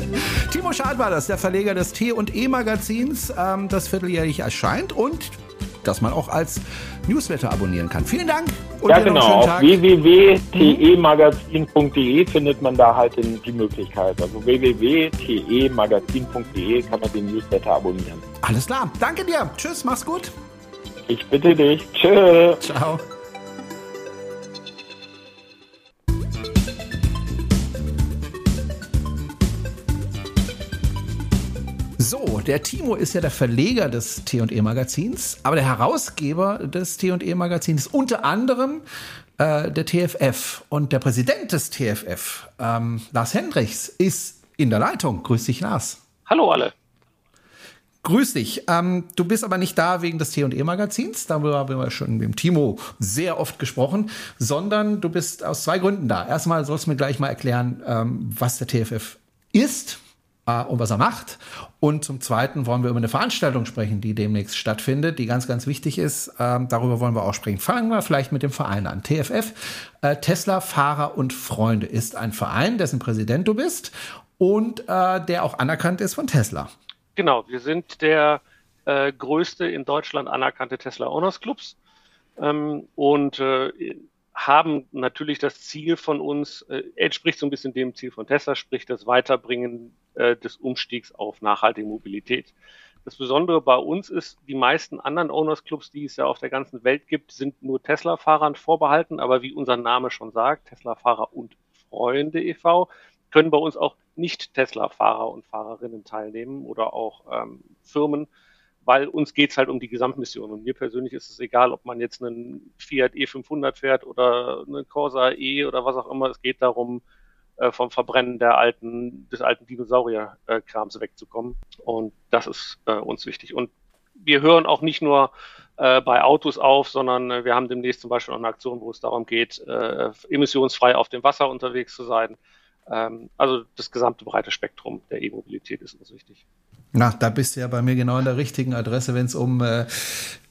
G: (laughs)
B: Timo Schad war das, der Verleger des T- und E-Magazins, ähm, das vierteljährlich erscheint und das man auch als Newsletter abonnieren kann. Vielen Dank
G: und ja, genau. Auf www.temagazin.de findet man da halt die Möglichkeit. Also www.temagazin.de kann man den Newsletter abonnieren.
B: Alles klar. Danke dir. Tschüss, mach's gut.
G: Ich bitte dich. Tschüss. Ciao.
B: So, der Timo ist ja der Verleger des T&E Magazins, aber der Herausgeber des T&E Magazins unter anderem äh, der TFF und der Präsident des TFF, ähm, Lars Hendrichs, ist in der Leitung. Grüß dich, Lars.
H: Hallo alle.
B: Grüß dich. Ähm, du bist aber nicht da wegen des T&E Magazins, darüber haben wir schon mit dem Timo sehr oft gesprochen, sondern du bist aus zwei Gründen da. Erstmal sollst du mir gleich mal erklären, ähm, was der TFF ist äh, und was er macht. Und zum Zweiten wollen wir über eine Veranstaltung sprechen, die demnächst stattfindet, die ganz, ganz wichtig ist. Ähm, darüber wollen wir auch sprechen. Fangen wir vielleicht mit dem Verein an. TFF, äh, Tesla Fahrer und Freunde, ist ein Verein, dessen Präsident du bist und äh, der auch anerkannt ist von Tesla.
H: Genau, wir sind der äh, größte in Deutschland anerkannte Tesla Owners Clubs. Ähm, und äh, haben natürlich das Ziel von uns, äh, entspricht so ein bisschen dem Ziel von Tesla, sprich das Weiterbringen äh, des Umstiegs auf nachhaltige Mobilität. Das Besondere bei uns ist, die meisten anderen Owners Clubs, die es ja auf der ganzen Welt gibt, sind nur Tesla-Fahrern vorbehalten. Aber wie unser Name schon sagt, Tesla-Fahrer und Freunde e.V., können bei uns auch nicht Tesla-Fahrer und Fahrerinnen teilnehmen oder auch ähm, Firmen, weil uns geht's halt um die Gesamtmission. Und mir persönlich ist es egal, ob man jetzt einen Fiat E500 fährt oder einen Corsa E oder was auch immer. Es geht darum, äh, vom Verbrennen der alten, des alten Dinosaurierkrams wegzukommen. Und das ist äh, uns wichtig. Und wir hören auch nicht nur äh, bei Autos auf, sondern äh, wir haben demnächst zum Beispiel auch eine Aktion, wo es darum geht, äh, emissionsfrei auf dem Wasser unterwegs zu sein. Ähm, also das gesamte breite Spektrum der E-Mobilität ist uns wichtig.
B: Na, da bist du ja bei mir genau an der richtigen Adresse, wenn es um äh,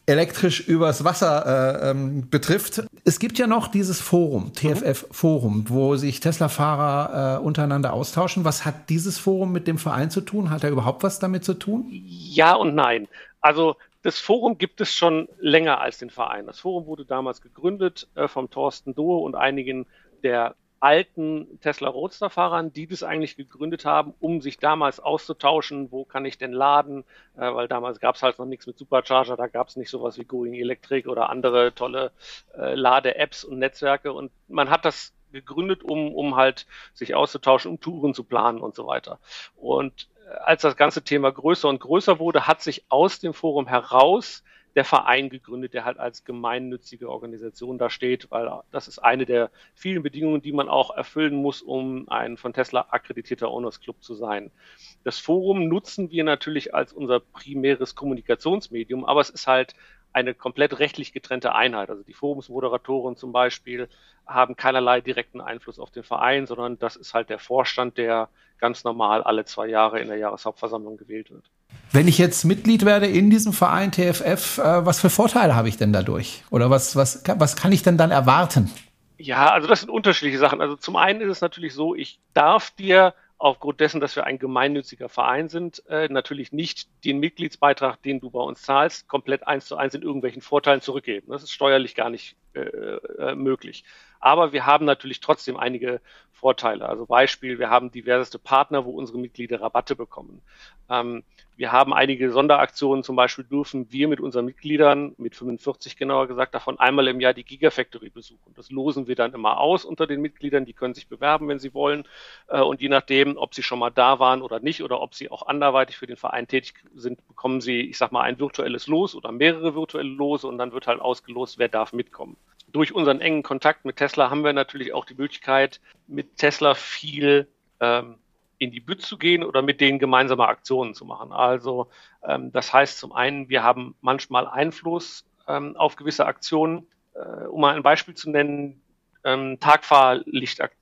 B: elektrisch übers Wasser äh, ähm, betrifft. Es gibt ja noch dieses Forum, TFF Forum, wo sich Tesla-Fahrer äh, untereinander austauschen. Was hat dieses Forum mit dem Verein zu tun? Hat er überhaupt was damit zu tun?
H: Ja und nein. Also das Forum gibt es schon länger als den Verein. Das Forum wurde damals gegründet äh, vom Thorsten Dohe und einigen der alten Tesla Roadster-Fahrern, die das eigentlich gegründet haben, um sich damals auszutauschen, wo kann ich denn laden, äh, weil damals gab es halt noch nichts mit Supercharger, da gab es nicht sowas wie Going Electric oder andere tolle äh, Lade-Apps und Netzwerke und man hat das gegründet, um, um halt sich auszutauschen, um Touren zu planen und so weiter. Und äh, als das ganze Thema größer und größer wurde, hat sich aus dem Forum heraus der Verein gegründet, der halt als gemeinnützige Organisation da steht, weil das ist eine der vielen Bedingungen, die man auch erfüllen muss, um ein von Tesla akkreditierter Owners Club zu sein. Das Forum nutzen wir natürlich als unser primäres Kommunikationsmedium, aber es ist halt eine komplett rechtlich getrennte Einheit. Also die Forumsmoderatoren zum Beispiel haben keinerlei direkten Einfluss auf den Verein, sondern das ist halt der Vorstand, der ganz normal alle zwei Jahre in der Jahreshauptversammlung gewählt wird.
B: Wenn ich jetzt Mitglied werde in diesem Verein TFF, äh, was für Vorteile habe ich denn dadurch? Oder was, was, was kann ich denn dann erwarten?
H: Ja, also das sind unterschiedliche Sachen. Also zum einen ist es natürlich so, ich darf dir aufgrund dessen, dass wir ein gemeinnütziger Verein sind, äh, natürlich nicht den Mitgliedsbeitrag, den du bei uns zahlst, komplett eins zu eins in irgendwelchen Vorteilen zurückgeben. Das ist steuerlich gar nicht äh, äh, möglich. Aber wir haben natürlich trotzdem einige Vorteile. Also Beispiel, wir haben diverseste Partner, wo unsere Mitglieder Rabatte bekommen. Ähm, wir haben einige Sonderaktionen, zum Beispiel dürfen wir mit unseren Mitgliedern, mit 45 genauer gesagt, davon einmal im Jahr die Gigafactory besuchen. Das losen wir dann immer aus unter den Mitgliedern, die können sich bewerben, wenn sie wollen. Äh, und je nachdem, ob sie schon mal da waren oder nicht, oder ob sie auch anderweitig für den Verein tätig sind, bekommen sie, ich sag mal, ein virtuelles Los oder mehrere virtuelle Lose und dann wird halt ausgelost, wer darf mitkommen. Durch unseren engen Kontakt mit Tesla haben wir natürlich auch die Möglichkeit, mit Tesla viel ähm, in die Bütt zu gehen oder mit denen gemeinsame Aktionen zu machen. Also ähm, das heißt zum einen, wir haben manchmal Einfluss ähm, auf gewisse Aktionen. Äh, um mal ein Beispiel zu nennen, ähm,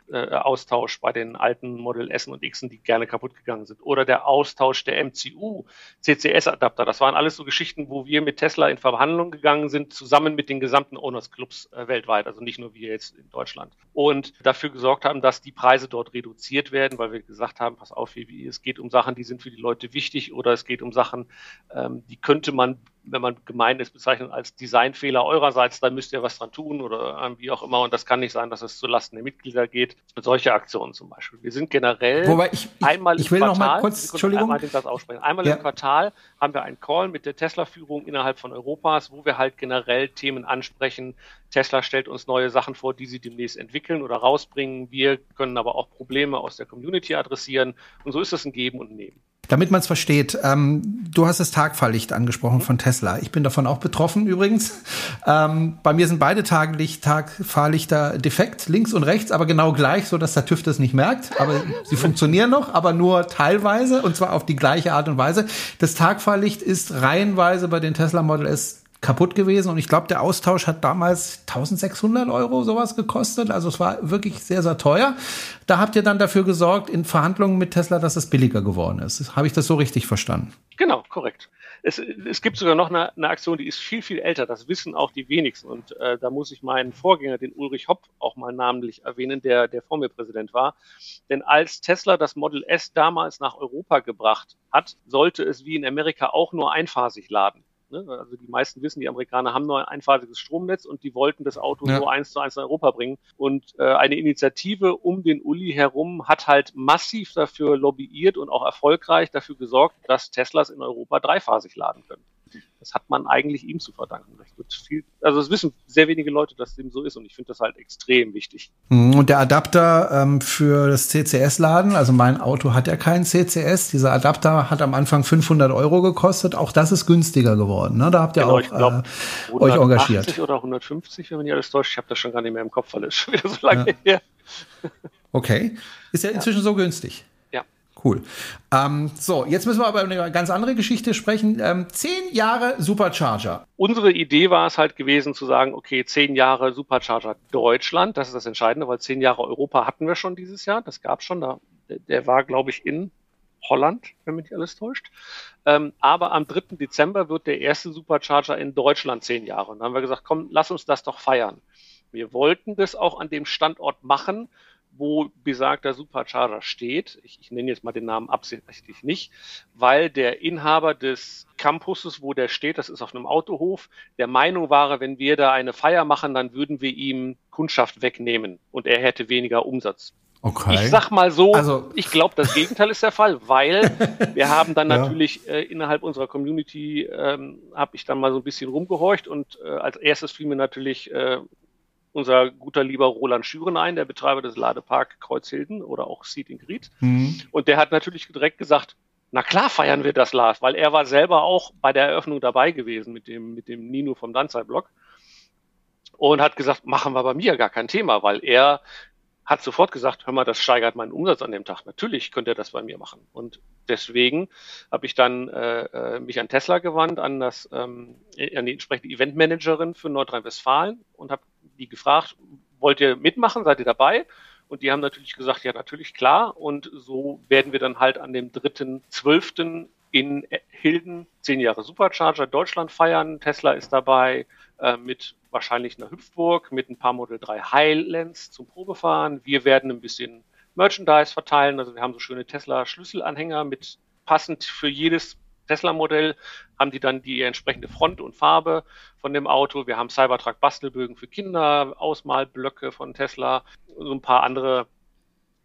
H: Tagfahrlichtaustausch bei den alten Model S und X, die gerne kaputt gegangen sind. Oder der Austausch der MCU, CCS-Adapter. Das waren alles so Geschichten, wo wir mit Tesla in Verhandlungen gegangen sind, zusammen mit den gesamten Owners Clubs äh, weltweit, also nicht nur wir jetzt in Deutschland. Und dafür gesorgt haben, dass die Preise dort reduziert werden, weil wir gesagt haben, pass auf, es geht um Sachen, die sind für die Leute wichtig oder es geht um Sachen, ähm, die könnte man wenn man gemeint ist, bezeichnet als Designfehler eurerseits, da müsst ihr was dran tun oder äh, wie auch immer. Und das kann nicht sein, dass es zulasten der Mitglieder geht. Solche Aktionen zum Beispiel. Wir sind generell
B: Wobei ich, ich,
H: einmal
B: ich will
H: Quartal,
B: noch mal kurz, Entschuldigung.
H: Einmal, das aussprechen. einmal ja. im Quartal haben wir einen Call mit der Tesla-Führung innerhalb von Europas, wo wir halt generell Themen ansprechen. Tesla stellt uns neue Sachen vor, die sie demnächst entwickeln oder rausbringen. Wir können aber auch Probleme aus der Community adressieren. Und so ist es ein Geben und Nehmen.
B: Damit man es versteht, ähm, du hast das Tagfahrlicht angesprochen von Tesla. Ich bin davon auch betroffen übrigens. Ähm, bei mir sind beide Taglicht, Tagfahrlichter defekt, links und rechts, aber genau gleich, so dass der TÜV das nicht merkt. Aber (laughs) sie funktionieren noch, aber nur teilweise und zwar auf die gleiche Art und Weise. Das Tagfahrlicht ist reihenweise bei den Tesla Model S kaputt gewesen und ich glaube, der Austausch hat damals 1600 Euro sowas gekostet. Also es war wirklich sehr, sehr teuer. Da habt ihr dann dafür gesorgt in Verhandlungen mit Tesla, dass es billiger geworden ist. Habe ich das so richtig verstanden?
H: Genau, korrekt. Es, es gibt sogar noch eine, eine, Aktion, die ist viel, viel älter. Das wissen auch die wenigsten. Und äh, da muss ich meinen Vorgänger, den Ulrich Hopp, auch mal namentlich erwähnen, der, der vor mir Präsident war. Denn als Tesla das Model S damals nach Europa gebracht hat, sollte es wie in Amerika auch nur einphasig laden. Ne? Also die meisten wissen, die Amerikaner haben nur ein einphasiges Stromnetz und die wollten das Auto ja. so eins zu eins in Europa bringen. Und äh, eine Initiative um den Uli herum hat halt massiv dafür lobbyiert und auch erfolgreich dafür gesorgt, dass Teslas in Europa dreiphasig laden können. Das hat man eigentlich ihm zu verdanken. Viel, also es wissen sehr wenige Leute, dass dem so ist und ich finde das halt extrem wichtig.
B: Mhm, und der Adapter ähm, für das CCS-Laden, also mein Auto hat ja keinen CCS. Dieser Adapter hat am Anfang 500 Euro gekostet. Auch das ist günstiger geworden. Ne? Da habt ihr genau, auch glaub, äh, euch engagiert.
H: oder 150, wenn man nicht alles täuscht. Ich habe das schon gar nicht mehr im Kopf, weil es (laughs) schon wieder so lange ja. her.
B: Okay. Ist ja inzwischen ja. so günstig. Cool. Ähm, so, jetzt müssen wir aber über eine ganz andere Geschichte sprechen. Ähm, zehn Jahre Supercharger.
H: Unsere Idee war es halt gewesen zu sagen, okay, zehn Jahre Supercharger Deutschland, das ist das Entscheidende, weil zehn Jahre Europa hatten wir schon dieses Jahr, das gab schon, da, der war, glaube ich, in Holland, wenn mich nicht alles täuscht. Ähm, aber am 3. Dezember wird der erste Supercharger in Deutschland zehn Jahre. Und dann haben wir gesagt, komm, lass uns das doch feiern. Wir wollten das auch an dem Standort machen, wo besagter Supercharger steht. Ich, ich nenne jetzt mal den Namen absichtlich nicht, weil der Inhaber des Campuses, wo der steht, das ist auf einem Autohof, der Meinung war, wenn wir da eine Feier machen, dann würden wir ihm Kundschaft wegnehmen und er hätte weniger Umsatz. Okay. Ich sag mal so, also, ich glaube, das Gegenteil ist der Fall, weil (laughs) wir haben dann natürlich ja. äh, innerhalb unserer Community, ähm, habe ich dann mal so ein bisschen rumgehorcht und äh, als erstes fiel mir natürlich äh, unser guter lieber Roland Schüren ein, der Betreiber des Ladepark Kreuzhilden oder auch Seed in Gried. Mhm. Und der hat natürlich direkt gesagt, na klar feiern wir das Lars, weil er war selber auch bei der Eröffnung dabei gewesen mit dem, mit dem Nino vom Danzai-Blog und hat gesagt, machen wir bei mir gar kein Thema, weil er hat sofort gesagt, hör mal, das steigert meinen Umsatz an dem Tag. Natürlich könnt ihr das bei mir machen. Und deswegen habe ich dann äh, äh mich an Tesla gewandt, an das ähm, an die entsprechende Eventmanagerin für Nordrhein-Westfalen und habe die gefragt, wollt ihr mitmachen, seid ihr dabei? Und die haben natürlich gesagt, ja, natürlich klar. Und so werden wir dann halt an dem 3.12. in Hilden zehn Jahre Supercharger Deutschland feiern. Tesla ist dabei äh, mit wahrscheinlich einer Hüpfburg, mit ein paar Model 3 Highlands zum Probefahren. Wir werden ein bisschen Merchandise verteilen. Also wir haben so schöne Tesla Schlüsselanhänger mit passend für jedes Tesla-Modell haben die dann die entsprechende Front und Farbe von dem Auto. Wir haben Cybertruck Bastelbögen für Kinder, Ausmalblöcke von Tesla, so ein paar andere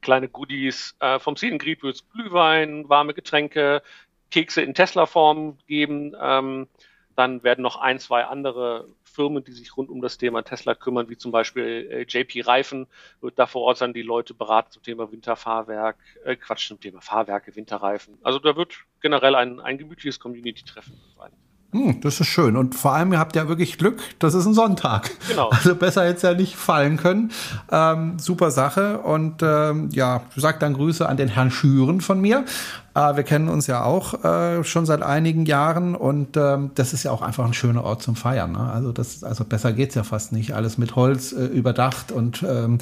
H: kleine Goodies. Äh, vom Seedengried wird es Glühwein, warme Getränke, Kekse in Tesla-Form geben. Ähm, dann werden noch ein, zwei andere Firmen, die sich rund um das Thema Tesla kümmern, wie zum Beispiel äh, JP Reifen, wird da vor Ort sein, die Leute beraten zum Thema Winterfahrwerk, äh, Quatsch, zum Thema Fahrwerke, Winterreifen. Also da wird generell ein, ein gemütliches Community-Treffen sein.
B: Hm, das ist schön. Und vor allem, ihr habt ja wirklich Glück, das ist ein Sonntag. Genau. (laughs) Also besser hätte es ja nicht fallen können. Ähm, super Sache. Und ähm, ja, sagt dann Grüße an den Herrn Schüren von mir. Äh, wir kennen uns ja auch äh, schon seit einigen Jahren und ähm, das ist ja auch einfach ein schöner Ort zum Feiern. Ne? Also, das, also besser geht's ja fast nicht. Alles mit Holz äh, überdacht und ähm,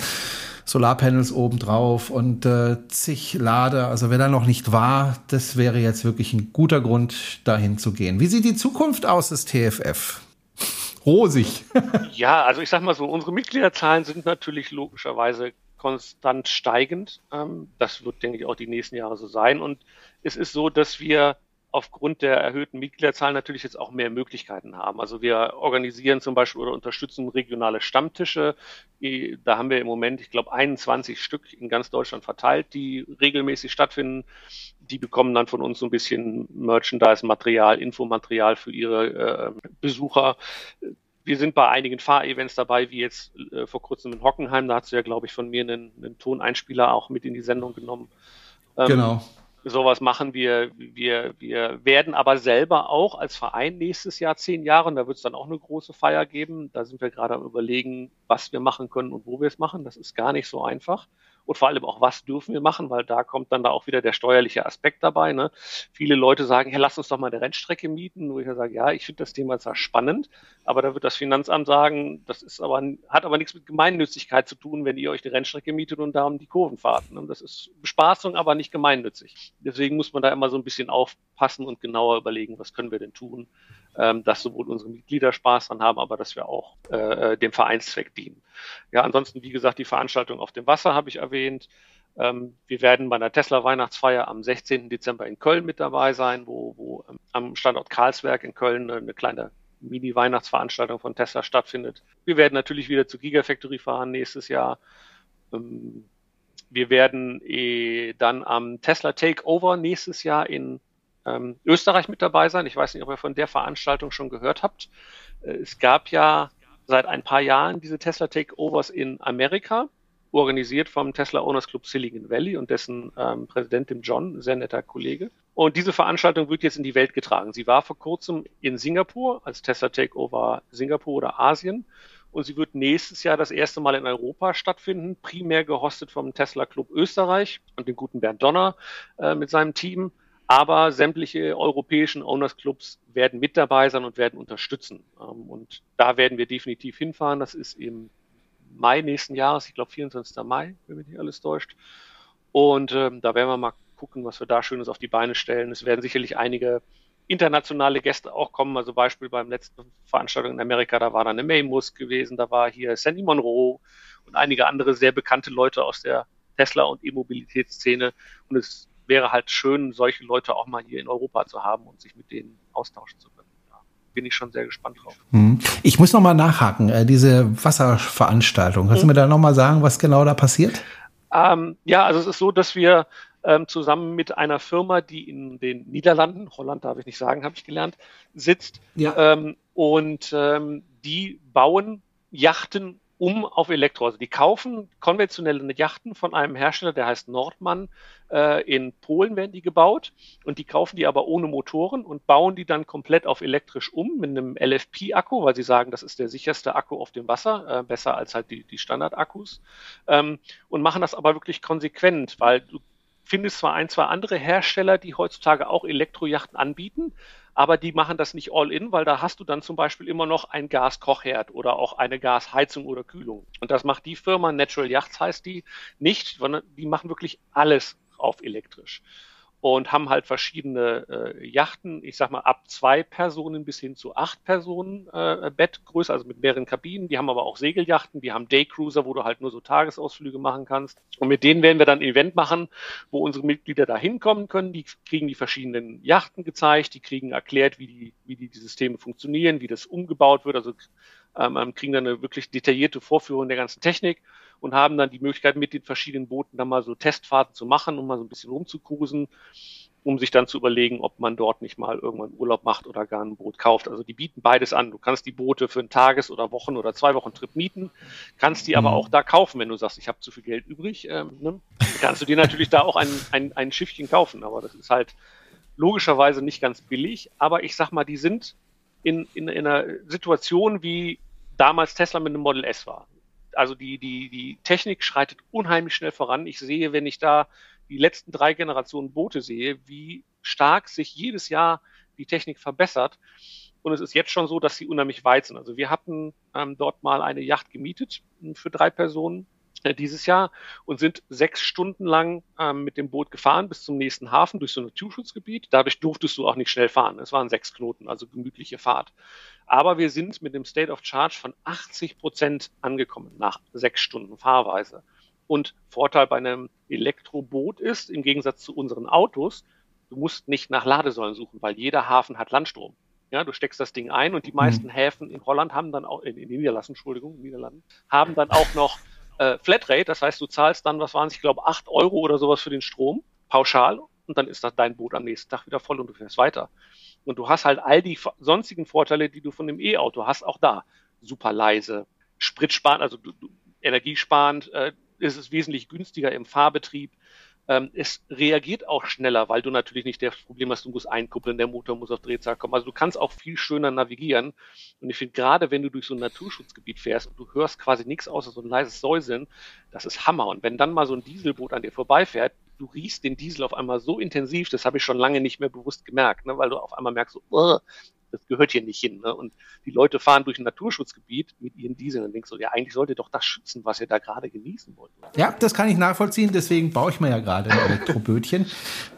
B: Solarpanels obendrauf und äh, zig Lader. Also wer da noch nicht war, das wäre jetzt wirklich ein guter Grund, dahin zu gehen. Wie sieht die Zukunft aus des TFF? Rosig.
H: ja, also ich sag mal so, unsere Mitgliederzahlen sind natürlich logischerweise konstant steigend. Ähm, das wird, denke ich, auch die nächsten Jahre so sein. Und es ist so, dass wir aufgrund der erhöhten Mitgliederzahlen natürlich jetzt auch mehr Möglichkeiten haben. Also wir organisieren zum Beispiel oder unterstützen regionale Stammtische. Da haben wir im Moment, ich glaube, 21 Stück in ganz Deutschland verteilt, die regelmäßig stattfinden. Die bekommen dann von uns so ein bisschen Merchandise-Material, Infomaterial für ihre äh, Besucher. Wir sind bei einigen Fahrevents dabei, wie jetzt äh, vor kurzem in Hockenheim. Da hast du ja, glaube ich, von mir einen, einen Toneinspieler auch mit in die Sendung genommen.
B: Ähm, genau
H: sowas machen wir. Wir, wir werden aber selber auch als Verein nächstes Jahr zehn Jahre, und da wird es dann auch eine große Feier geben. Da sind wir gerade am überlegen, was wir machen können und wo wir es machen. Das ist gar nicht so einfach und vor allem auch, was dürfen wir machen, weil da kommt dann da auch wieder der steuerliche Aspekt dabei. Ne? Viele Leute sagen, hey, lass uns doch mal eine Rennstrecke mieten, wo ich ja sage, ja, ich finde das Thema zwar spannend, aber da wird das Finanzamt sagen, das ist aber, hat aber nichts mit Gemeinnützigkeit zu tun, wenn ihr euch eine Rennstrecke mietet und da um die Kurven fahrt. Ne? Das ist Bespaßung, aber nicht gemeinnützig. Deswegen muss man da immer so ein bisschen aufpassen und genauer überlegen, was können wir denn tun, ähm, dass sowohl unsere Mitglieder Spaß dran haben, aber dass wir auch äh, äh dem Vereinszweck dienen. Ja, ansonsten, wie gesagt, die Veranstaltung auf dem Wasser habe ich erwähnt. Ähm, wir werden bei einer Tesla Weihnachtsfeier am 16. Dezember in Köln mit dabei sein, wo, wo ähm, am Standort Karlsberg in Köln eine kleine Mini-Weihnachtsveranstaltung von Tesla stattfindet. Wir werden natürlich wieder zur Gigafactory fahren nächstes Jahr. Ähm, wir werden eh dann am Tesla Takeover nächstes Jahr in ähm, Österreich mit dabei sein. Ich weiß nicht, ob ihr von der Veranstaltung schon gehört habt. Äh, es gab ja seit ein paar Jahren diese Tesla Takeovers in Amerika, organisiert vom Tesla Owners Club Silicon Valley und dessen ähm, Präsident dem John, sehr netter Kollege. Und diese Veranstaltung wird jetzt in die Welt getragen. Sie war vor kurzem in Singapur als Tesla Takeover Singapur oder Asien und sie wird nächstes Jahr das erste Mal in Europa stattfinden, primär gehostet vom Tesla Club Österreich und dem guten Bernd Donner äh, mit seinem Team. Aber sämtliche europäischen Owners Clubs werden mit dabei sein und werden unterstützen. Ähm, und da werden wir definitiv hinfahren. Das ist im Mai nächsten Jahres, ich glaube 24. Mai, wenn mich nicht alles täuscht. Und ähm, da werden wir mal gucken, was wir da Schönes auf die Beine stellen. Es werden sicherlich einige internationale Gäste auch kommen. Also Beispiel beim letzten Veranstaltung in Amerika, da war dann eine May Musk gewesen, da war hier Sandy Monroe und einige andere sehr bekannte Leute aus der Tesla- und E-Mobilitätsszene. Und es wäre halt schön, solche Leute auch mal hier in Europa zu haben und sich mit denen austauschen zu können. Da bin ich schon sehr gespannt drauf.
B: Hm. Ich muss noch mal nachhaken, äh, diese Wasserveranstaltung. Kannst mhm. du mir da noch mal sagen, was genau da passiert?
H: Ähm, ja, also es ist so, dass wir ähm, zusammen mit einer Firma, die in den Niederlanden, Holland darf ich nicht sagen, habe ich gelernt, sitzt. Ja. Ähm, und ähm, die bauen Yachten um auf Elektro. Also die kaufen konventionelle Yachten von einem Hersteller, der heißt Nordmann. Äh, in Polen werden die gebaut und die kaufen die aber ohne Motoren und bauen die dann komplett auf elektrisch um mit einem LFP-Akku, weil sie sagen, das ist der sicherste Akku auf dem Wasser, äh, besser als halt die, die Standard-Akkus. Ähm, und machen das aber wirklich konsequent, weil du findest zwar ein, zwei andere Hersteller, die heutzutage auch Elektrojachten anbieten, aber die machen das nicht all in, weil da hast du dann zum Beispiel immer noch ein Gaskochherd oder auch eine Gasheizung oder Kühlung. Und das macht die Firma, Natural Yachts heißt die, nicht, sondern die machen wirklich alles auf elektrisch und haben halt verschiedene äh, Yachten, ich sag mal ab zwei Personen bis hin zu acht Personen äh, Bettgröße, also mit mehreren Kabinen. Die haben aber auch Segeljachten, die haben Daycruiser, wo du halt nur so Tagesausflüge machen kannst. Und mit denen werden wir dann ein Event machen, wo unsere Mitglieder da hinkommen können. Die kriegen die verschiedenen Yachten gezeigt, die kriegen erklärt, wie die, wie die, die Systeme funktionieren, wie das umgebaut wird, also ähm, ähm kriegen dann eine wirklich detaillierte Vorführung der ganzen Technik und haben dann die Möglichkeit, mit den verschiedenen Booten dann mal so Testfahrten zu machen, um mal so ein bisschen rumzucruisen, um sich dann zu überlegen, ob man dort nicht mal irgendwann Urlaub macht oder gar ein Boot kauft. Also die bieten beides an. Du kannst die Boote für einen Tages- oder Wochen- oder zwei Wochen Trip mieten, kannst die mhm. aber auch da kaufen, wenn du sagst, ich habe zu viel Geld übrig. Ähm, ne? kannst du dir natürlich da auch ein, ein, ein Schiffchen kaufen, aber das ist halt logischerweise nicht ganz billig. Aber ich sag mal, die sind in, in, in einer Situation, wie damals Tesla mit einem Model S war also die, die, die Technik schreitet unheimlich schnell voran. Ich sehe, wenn ich da die letzten drei Generationen Boote sehe, wie stark sich jedes Jahr die Technik verbessert. Und es ist jetzt schon so, dass sie unheimlich weit sind. Also wir hatten ähm, dort mal eine Yacht gemietet hm, für drei Personen dieses Jahr und sind sechs Stunden lang ähm, mit dem Boot gefahren bis zum nächsten Hafen durch so ein Naturschutzgebiet. Dadurch durftest du auch nicht schnell fahren. Es waren sechs Knoten, also gemütliche Fahrt. Aber wir sind mit dem State of Charge von 80 Prozent angekommen nach sechs Stunden Fahrweise. Und Vorteil bei einem Elektroboot ist, im Gegensatz zu unseren Autos, du musst nicht nach Ladesäulen suchen, weil jeder Hafen hat Landstrom. Ja, du steckst das Ding ein und die meisten mhm. Häfen in Holland haben dann auch, in, in den Niederlanden, Entschuldigung, Niederlanden, haben dann auch noch äh, Flatrate. Das heißt, du zahlst dann, was waren es, ich glaube, acht Euro oder sowas für den Strom, pauschal, und dann ist das dein Boot am nächsten Tag wieder voll und du fährst weiter. Und du hast halt all die sonstigen Vorteile, die du von dem E-Auto hast, auch da. Super leise, spritsparend, also du, du, energiesparend, äh, ist es wesentlich günstiger im Fahrbetrieb. Ähm, es reagiert auch schneller, weil du natürlich nicht das Problem hast, du musst einkuppeln, der Motor muss auf Drehzahl kommen. Also du kannst auch viel schöner navigieren. Und ich finde, gerade wenn du durch so ein Naturschutzgebiet fährst und du hörst quasi nichts außer so ein leises Säuseln, das ist Hammer. Und wenn dann mal so ein Dieselboot an dir vorbeifährt, du riechst den Diesel auf einmal so intensiv, das habe ich schon lange nicht mehr bewusst gemerkt, ne, weil du auf einmal merkst, so, oh, das gehört hier nicht hin. Ne? Und die Leute fahren durch ein Naturschutzgebiet mit ihren Dieseln und denkst so, ja, eigentlich sollt ihr doch das schützen, was ihr da gerade genießen wollt.
B: Ja, das kann ich nachvollziehen, deswegen baue ich mir ja gerade ein Elektrobötchen.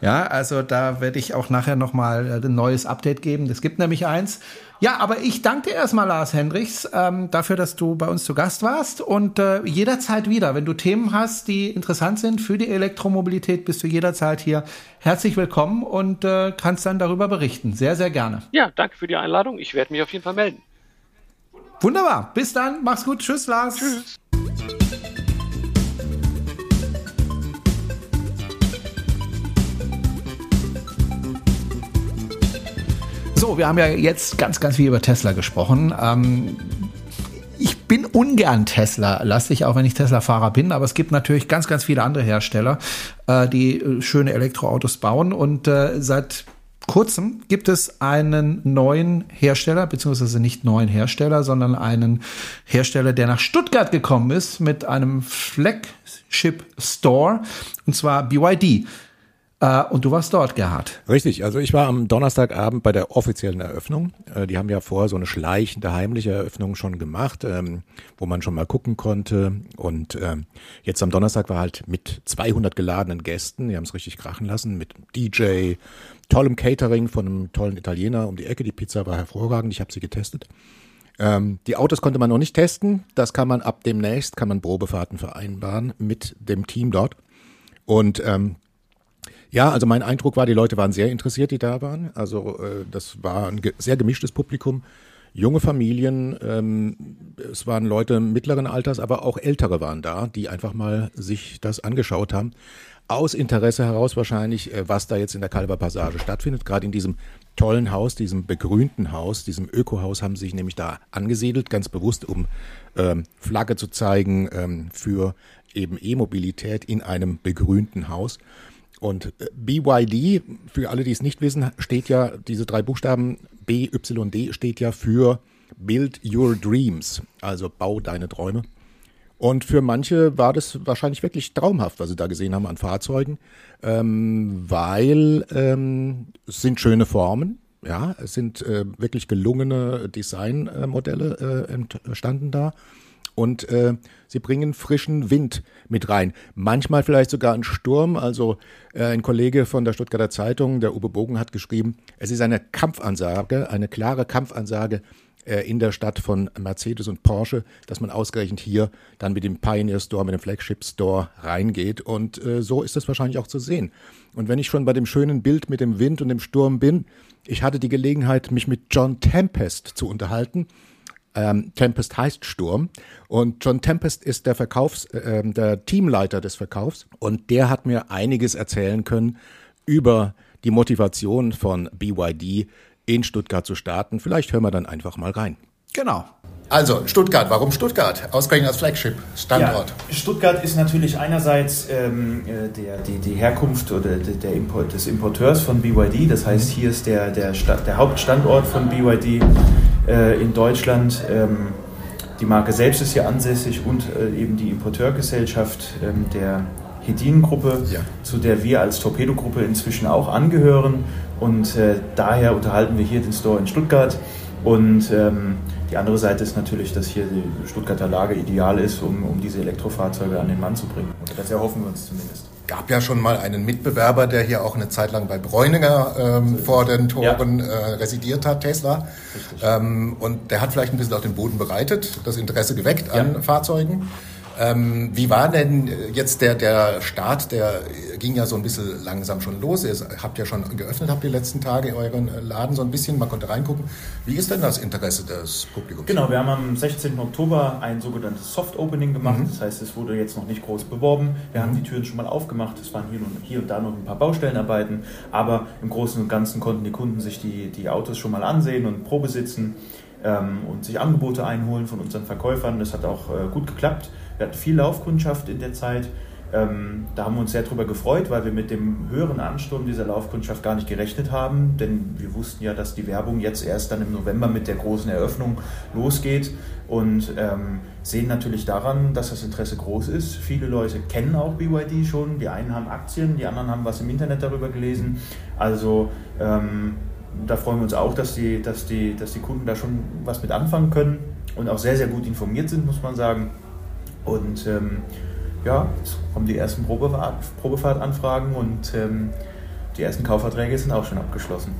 B: ja, also da werde ich auch nachher nochmal ein neues Update geben. Es gibt nämlich eins Ja, aber ich danke dir erstmal, Lars Hendrichs, ähm, dafür, dass du bei uns zu Gast warst und äh, jederzeit wieder, wenn du Themen hast, die interessant sind für die Elektromobilität, bist du jederzeit hier herzlich willkommen und äh, kannst dann darüber berichten. Sehr, sehr gerne.
H: Ja, danke für die Einladung. Ich werde mich auf jeden Fall melden.
B: Wunderbar. Bis dann. Mach's gut. Tschüss, Lars. Tschüss. So, wir haben ja jetzt ganz, ganz viel über Tesla gesprochen. Ähm, ich bin ungern Tesla-lastig, auch wenn ich Tesla-Fahrer bin, aber es gibt natürlich ganz, ganz viele andere Hersteller, äh, die äh, schöne Elektroautos bauen und äh, seit kurzem gibt es einen neuen Hersteller, beziehungsweise nicht neuen Hersteller, sondern einen Hersteller, der nach Stuttgart gekommen ist mit einem Flagship Store, und zwar BYD. Äh, und du warst dort, Gerhard.
D: Richtig, also ich war am Donnerstagabend bei der offiziellen Eröffnung. Äh, die haben ja vorher so eine schleichende, heimliche Eröffnung schon gemacht, ähm, wo man schon mal gucken konnte. Und ähm, jetzt am Donnerstag war halt mit 200 geladenen Gästen, die haben es richtig krachen lassen, mit DJ, tollem Catering von einem tollen Italiener um die Ecke. Die Pizza war hervorragend, ich habe sie getestet. Ähm, die Autos konnte man noch nicht testen. Das kann man ab demnächst, kann man Probefahrten vereinbaren mit dem Team dort. Und ähm, ja, also mein Eindruck war, die Leute waren sehr interessiert, die da waren. Also äh, das war ein ge sehr gemischtes Publikum. Junge Familien, ähm, es waren Leute mittleren Alters, aber auch ältere waren da, die einfach mal sich das angeschaut haben. Aus Interesse heraus wahrscheinlich, äh, was da jetzt in der Kalber Passage stattfindet. Gerade in diesem tollen Haus, diesem begrünten Haus, diesem Ökohaus haben sie sich nämlich da angesiedelt, ganz bewusst, um ähm, Flagge zu zeigen ähm, für eben E-Mobilität in einem begrünten Haus. Und äh, BYD, für alle, die es nicht wissen, steht ja, diese drei Buchstaben BYD steht ja für Build Your Dreams, also bau deine Träume. Und für manche war das wahrscheinlich wirklich traumhaft, was sie da gesehen haben an Fahrzeugen, ähm, weil ähm, es sind schöne Formen, ja, es sind äh, wirklich gelungene Designmodelle äh, entstanden da und äh, sie bringen frischen Wind mit rein. Manchmal vielleicht sogar ein Sturm. Also äh, ein Kollege von der Stuttgarter Zeitung, der Uwe Bogen, hat geschrieben, es ist eine Kampfansage, eine klare Kampfansage äh, in der Stadt von Mercedes und Porsche, dass man ausgerechnet hier dann mit dem Pioneer Store, mit dem Flagship Store reingeht. Und äh, so ist es wahrscheinlich auch zu sehen. Und wenn ich schon bei dem schönen Bild mit dem Wind und dem Sturm bin, ich hatte die Gelegenheit, mich mit John Tempest zu unterhalten ähm, Tempest heißt Sturm und John Tempest ist der Verkaufs, äh, der Teamleiter des Verkaufs und der hat mir einiges erzählen können über die Motivation von BYD in Stuttgart zu starten. Vielleicht hören wir dann einfach mal rein.
B: Genau.
I: Also Stuttgart, warum Stuttgart? Ausgerechnet als Flagship-Standort.
J: Ja, Stuttgart ist natürlich einerseits ähm, äh, der, die, die Herkunft oder der Import, des Importeurs von BYD. Das heißt, hier ist der, der, Stadt, der Hauptstandort von BYD äh, in Deutschland. Ähm, die Marke selbst ist hier ansässig und äh, eben die Importeurgesellschaft ähm, der Hedin-Gruppe, ja. zu der wir als Torpedo-Gruppe inzwischen auch angehören. Und äh, daher unterhalten wir hier den Store in Stuttgart. Und ähm, die andere Seite ist natürlich, dass hier die Stuttgarter Lage ideal ist, um, um diese Elektrofahrzeuge an den Mann zu bringen. Oder das erhoffen wir uns zumindest
I: gab ja schon mal einen Mitbewerber, der hier auch eine Zeit lang bei Bräuninger ähm, vor den Toren ja. äh, residiert hat, Tesla. Ähm, und der hat vielleicht ein bisschen auch den Boden bereitet, das Interesse geweckt an ja. Fahrzeugen. Ähm, wie war denn jetzt der, der Start? Der ging ja so ein bisschen langsam schon los. Ihr habt ja schon geöffnet, habt die letzten Tage euren Laden so ein bisschen, man konnte reingucken. Wie ist denn das Interesse des Publikums?
J: Genau, wir haben am 16. Oktober ein sogenanntes Soft Opening gemacht. Mhm. Das heißt, es wurde jetzt noch nicht groß beworben. Wir mhm. haben die Türen schon mal aufgemacht. Es waren hier und, hier und da noch ein paar Baustellenarbeiten. Aber im Großen und Ganzen konnten die Kunden sich die, die Autos schon mal ansehen und Probe sitzen ähm, und sich Angebote einholen von unseren Verkäufern. Das hat auch äh, gut geklappt. Wir hatten viel Laufkundschaft in der Zeit. Ähm, da haben wir uns sehr darüber gefreut, weil wir mit dem höheren Ansturm dieser Laufkundschaft gar nicht gerechnet haben, denn wir wussten ja, dass die Werbung jetzt erst dann im November mit der großen Eröffnung losgeht und ähm, sehen natürlich daran, dass das Interesse groß ist. Viele Leute kennen auch BYD schon, die einen haben Aktien, die anderen haben was im Internet darüber gelesen. Also ähm, da freuen wir uns auch, dass die, dass, die, dass die Kunden da schon was mit anfangen können und auch sehr, sehr gut informiert sind, muss man sagen. Und ähm, ja, jetzt kommen die ersten Probefahrt, Probefahrtanfragen und ähm, die ersten Kaufverträge sind auch schon abgeschlossen.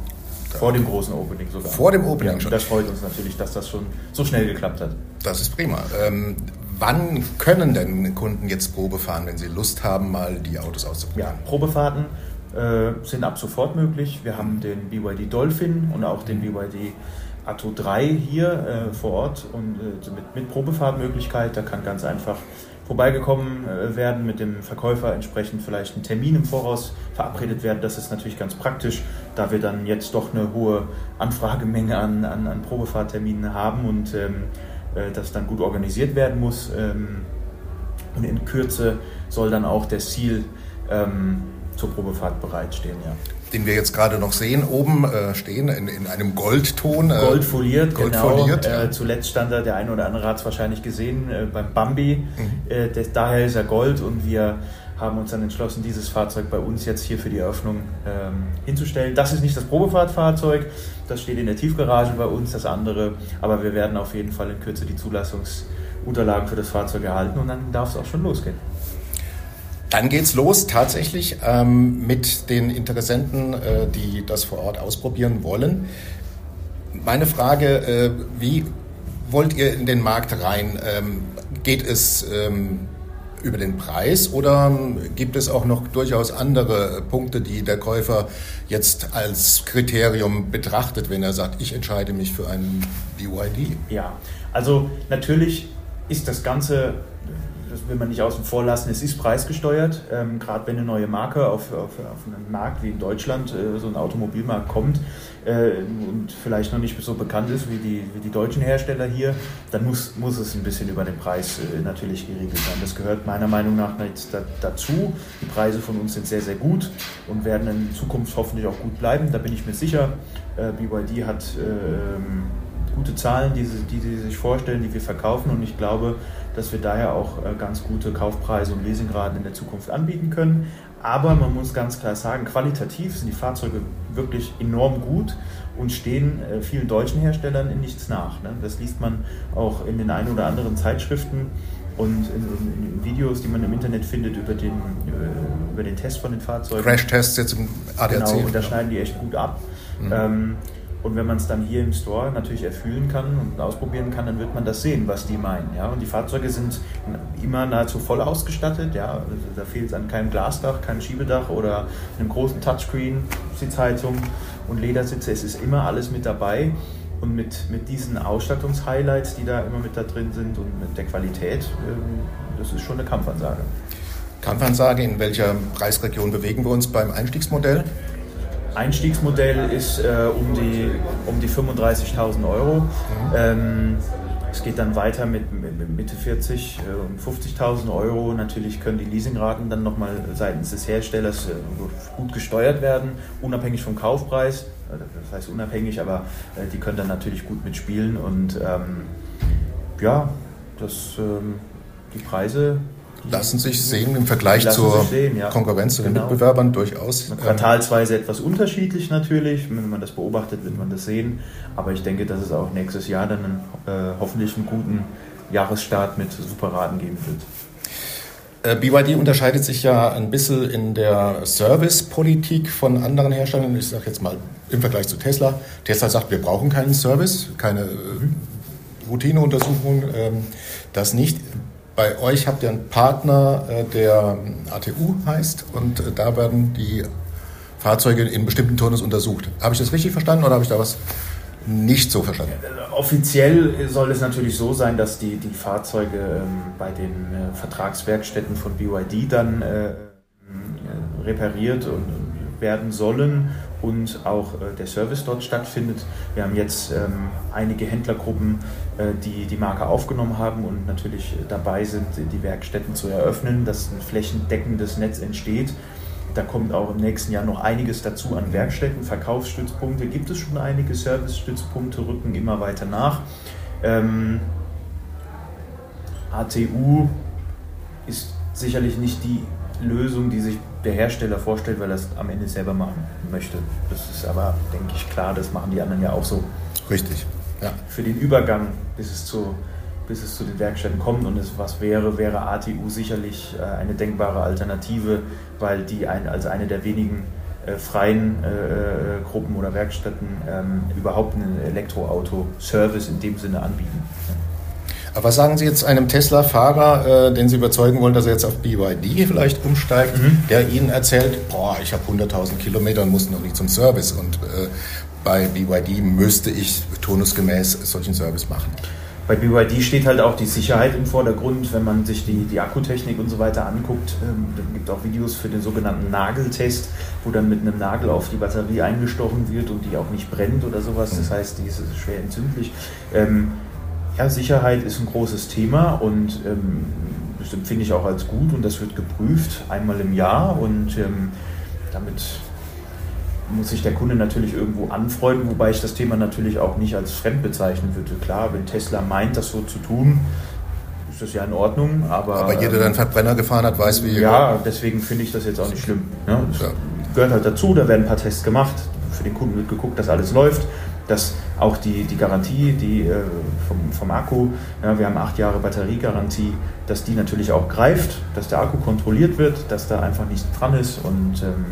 J: Vor dem großen Opening sogar.
D: Vor dem Opening
J: ja,
D: schon.
J: Das freut uns natürlich, dass das schon so schnell geklappt hat.
D: Das ist prima. Ähm, wann können denn Kunden jetzt Probe fahren, wenn sie Lust haben, mal die Autos auszuprobieren?
J: Ja, Probefahrten äh, sind ab sofort möglich. Wir haben den BYD Dolphin und auch den BYD Atto 3 hier äh, vor Ort und äh, mit, mit Probefahrtmöglichkeit. Da kann ganz einfach vorbeigekommen äh, werden, mit dem Verkäufer entsprechend vielleicht ein Termin im Voraus verabredet werden. Das ist natürlich ganz praktisch, da wir dann jetzt doch eine hohe Anfragemenge an, an, an Probefahrtterminen haben und ähm, äh, das dann gut organisiert werden muss. Ähm, und in Kürze soll dann auch der Ziel ähm, zur Probefahrt bereitstehen. Ja
D: den wir jetzt gerade noch sehen, oben äh, stehen in, in, einem Goldton.
J: Äh, Gold foliert,
D: Gold
J: genau. Äh, zuletzt stand da, der eine oder andere hat es wahrscheinlich gesehen, äh, beim Bambi. Mhm. Äh, das, daher ist er Gold und wir haben uns dann entschlossen, dieses Fahrzeug bei uns jetzt hier für die Eröffnung ähm, hinzustellen. Das ist nicht das Probefahrtfahrzeug, das steht in der Tiefgarage bei uns, das andere, aber wir werden auf jeden Fall in Kürze die Zulassungsunterlagen für das Fahrzeug erhalten und dann darf es auch schon losgehen.
D: Dann geht's los tatsächlich ähm, mit den Interessenten, äh, die das vor Ort ausprobieren wollen. Meine Frage, äh, wie wollt ihr in den Markt rein? Ähm, geht es ähm, über den Preis oder gibt es auch noch durchaus andere Punkte, die der Käufer jetzt als Kriterium betrachtet, wenn er sagt, ich entscheide mich für einen BYD?
J: Ja, also natürlich ist das Ganze das will man nicht außen vor lassen, es ist preisgesteuert. Ähm, Gerade wenn eine neue Marke auf, auf, auf einen Markt wie in Deutschland, äh, so ein Automobilmarkt kommt äh, und vielleicht noch nicht so bekannt ist wie die, wie die deutschen Hersteller hier, dann muss, muss es ein bisschen über den Preis äh, natürlich geregelt sein. Das gehört meiner Meinung nach jetzt da, dazu. Die Preise von uns sind sehr, sehr gut und werden in Zukunft hoffentlich auch gut bleiben. Da bin ich mir sicher. Äh, BYD hat ähm, gute Zahlen, die sie, die sie sich vorstellen, die wir verkaufen und ich glaube, dass wir daher auch äh, ganz gute Kaufpreise und Leasingraten in der Zukunft anbieten können. Aber man muss ganz klar sagen, qualitativ sind die Fahrzeuge wirklich enorm gut und stehen äh, vielen deutschen Herstellern in nichts nach. Ne? Das liest man auch in den ein oder anderen Zeitschriften und in, Videos, die man im Internet findet über den, äh, über den Test von den Fahrzeugen.
D: Crash-Tests jetzt im ADAC.
J: Genau, und da schneiden die echt gut ab. Mhm. Ähm, und wenn man es dann hier im Store natürlich erfüllen kann und ausprobieren kann, dann wird man das sehen, was die meinen. Ja? Und die Fahrzeuge sind immer nahezu voll ausgestattet. Ja? Also da fehlt es an keinem Glasdach, keinem Schiebedach oder einem großen Touchscreen, Sitzheizung und Ledersitze. Es ist immer alles mit dabei. Und mit, mit diesen Ausstattungshighlights, die da immer mit da drin sind und mit der Qualität, ähm, das ist schon eine Kampfansage.
D: Kampfansage, in welcher Preisregion bewegen wir uns beim Einstiegsmodell?
J: Einstiegsmodell ist äh, um die, um die 35.000 Euro. Mhm. Ähm, es geht dann weiter mit, mit Mitte 40 und äh, 50.000 Euro. Natürlich können die Leasingraten dann nochmal seitens des Herstellers äh, gut gesteuert werden, unabhängig vom Kaufpreis. Äh, das heißt unabhängig, aber äh, die können dann natürlich gut mitspielen. Und ähm, ja, das, ähm, die Preise
D: lassen sich sehen im Vergleich zur sehen, ja. Konkurrenz zu den genau. Mitbewerbern durchaus.
J: Quartalsweise etwas unterschiedlich natürlich. Wenn man das beobachtet, wird man das sehen. Aber ich denke, dass es auch nächstes Jahr dann einen, äh, hoffentlich einen guten Jahresstart mit Superraten geben wird.
D: Äh, BYD unterscheidet sich ja ein bisschen in der Servicepolitik von anderen Herstellern. Ich sage jetzt mal im Vergleich zu Tesla. Tesla sagt, wir brauchen keinen Service, keine äh, Routineuntersuchung, ähm, das nicht. Bei euch habt ihr einen Partner, äh, der ATU heißt und äh, da werden die Fahrzeuge in bestimmten Turnus untersucht. Habe ich das richtig verstanden oder habe ich da was nicht so verstanden?
J: Offiziell soll es natürlich so sein, dass die, die Fahrzeuge ähm, bei den äh, Vertragswerkstätten von BYD dann äh, repariert werden sollen und auch äh, der Service dort stattfindet. Wir haben jetzt ähm, einige Händlergruppen, äh, die die Marke aufgenommen haben und natürlich dabei sind, die Werkstätten zu eröffnen, dass ein flächendeckendes Netz entsteht. Da kommt auch im nächsten Jahr noch einiges dazu an Werkstätten, Verkaufsstützpunkte. Gibt es schon einige Servicestützpunkte, rücken immer weiter nach. Ähm, ATU ist sicherlich nicht die Lösung, die sich der Hersteller vorstellt, weil er es am Ende selber machen möchte. Das ist aber, denke ich, klar, das machen die anderen ja auch so.
D: Richtig.
J: Ja. Für den Übergang, bis es zu, bis es zu den Werkstätten kommt und es was wäre, wäre ATU sicherlich äh, eine denkbare Alternative, weil die ein, als eine der wenigen äh, freien äh, Gruppen oder Werkstätten ähm, überhaupt einen Elektroauto-Service in dem Sinne anbieten.
I: Aber was sagen Sie jetzt einem Tesla-Fahrer, äh, den Sie überzeugen wollen, dass er jetzt auf BYD vielleicht umsteigt, mhm. der Ihnen erzählt, boah, ich habe 100.000 Kilometer und muss noch nicht zum Service und äh, bei BYD müsste ich turnusgemäß solchen Service machen?
J: Bei BYD steht halt auch die Sicherheit im Vordergrund, wenn man sich die, die Akkutechnik und so weiter anguckt. Ähm, dann gibt auch Videos für den sogenannten Nageltest, wo dann mit einem Nagel auf die Batterie eingestochen wird und die auch nicht brennt oder sowas. Das heißt, die ist schwer entzündlich. Ähm, ja, Sicherheit ist ein großes Thema und ähm, das empfinde ich auch als gut und das wird geprüft einmal im Jahr und ähm, damit muss sich der Kunde natürlich irgendwo anfreunden, wobei ich das Thema natürlich auch nicht als fremd bezeichnen würde. Klar, wenn Tesla meint, das so zu tun, ist das ja in Ordnung, aber...
I: Aber jeder, der einen Verbrenner gefahren hat, weiß, wie...
J: Ja, deswegen finde ich das jetzt auch nicht schlimm. Ne? Ja. gehört halt dazu, da werden ein paar Tests gemacht, für den Kunden wird geguckt, dass alles läuft, dass auch die, die Garantie die, äh, vom, vom Akku, ja, wir haben acht Jahre Batteriegarantie, dass die natürlich auch greift, dass der Akku kontrolliert wird, dass da einfach nichts dran ist und... Ähm,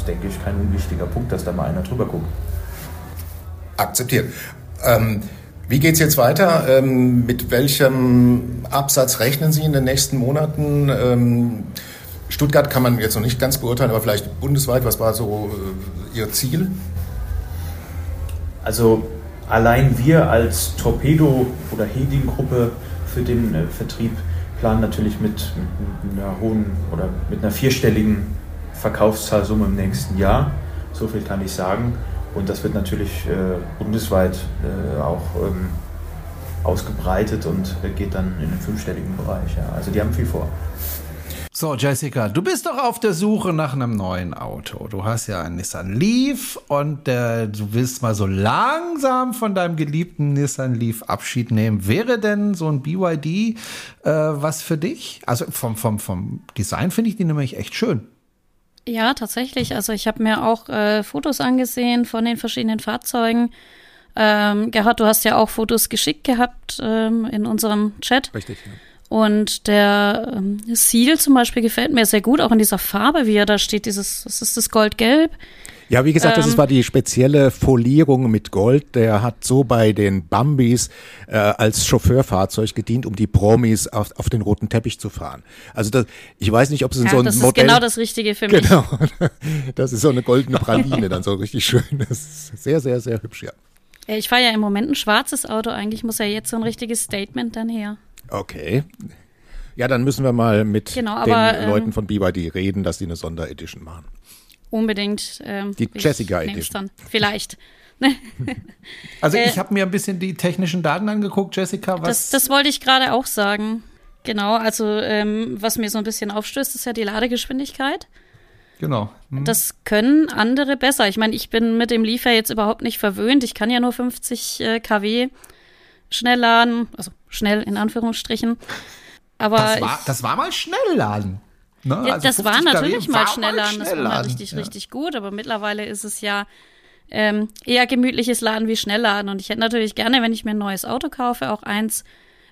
J: ist, denke ich, kein unwichtiger Punkt, dass da mal einer drüber guckt.
I: Akzeptiert. Ähm, wie geht es jetzt weiter? Ähm, mit welchem Absatz rechnen Sie in den nächsten Monaten? Ähm, Stuttgart kann man jetzt noch nicht ganz beurteilen, aber vielleicht bundesweit, was war so äh, Ihr Ziel?
J: Also allein wir als Torpedo- oder Heding-Gruppe für den äh, Vertrieb planen natürlich mit, mit, einer hohen oder mit einer vierstelligen Verkaufszahlsumme im nächsten Jahr. So viel kann ich sagen. Und das wird natürlich äh, bundesweit äh, auch ähm, ausgebreitet und geht dann in den fünfstelligen Bereich. Ja. Also die haben viel vor.
B: So, Jessica, du bist doch auf der Suche nach einem neuen Auto. Du hast ja einen Nissan Leaf und äh, du willst mal so langsam von deinem geliebten Nissan Leaf Abschied nehmen. Wäre denn so ein BYD äh, was für dich? Also vom, vom, vom Design finde ich die nämlich echt schön.
C: Ja, tatsächlich. Also ich habe mir auch äh, Fotos angesehen von den verschiedenen Fahrzeugen. Ähm, Gerhard, du hast ja auch Fotos geschickt gehabt ähm, in unserem Chat.
D: Richtig. Ja.
C: Und der ähm, Seal zum Beispiel gefällt mir sehr gut, auch in dieser Farbe, wie er da steht, dieses, was ist das, Goldgelb?
D: Ja, wie gesagt, ähm, das war die spezielle Folierung mit Gold. Der hat so bei den Bambis äh, als Chauffeurfahrzeug gedient, um die Promis auf, auf den roten Teppich zu fahren. Also das, ich weiß nicht, ob es in ja, so ein
C: das
D: Modell...
C: Das ist genau das Richtige für mich.
D: Genau, (laughs) das ist so eine goldene Praline, dann so richtig schön. Das ist sehr, sehr, sehr hübsch, ja.
C: Ich fahre ja im Moment ein schwarzes Auto. Eigentlich muss ja jetzt so ein richtiges Statement dann her.
D: Okay. Ja, dann müssen wir mal mit
C: genau, aber,
D: den Leuten von BYD reden, dass die eine Sonderedition machen.
C: Unbedingt.
D: Ähm, die Jessica Edition.
C: Vielleicht. (laughs)
B: also ich habe mir ein bisschen die technischen Daten angeguckt, Jessica.
C: Was das, das wollte ich gerade auch sagen. Genau, also ähm, was mir so ein bisschen aufstößt, ist ja die Ladegeschwindigkeit.
B: Genau.
C: Hm. Das können andere besser. Ich meine, ich bin mit dem Liefer jetzt überhaupt nicht verwöhnt. Ich kann ja nur 50 äh, kW schnell laden, also schnell in Anführungsstrichen. Aber
B: das war, das war mal schnell laden.
C: Ne? Ja, also das war natürlich mal Schnellladen, das war mal richtig, ja. richtig gut, aber mittlerweile ist es ja ähm, eher gemütliches Laden wie Schnellladen. Und ich hätte natürlich gerne, wenn ich mir ein neues Auto kaufe, auch eins,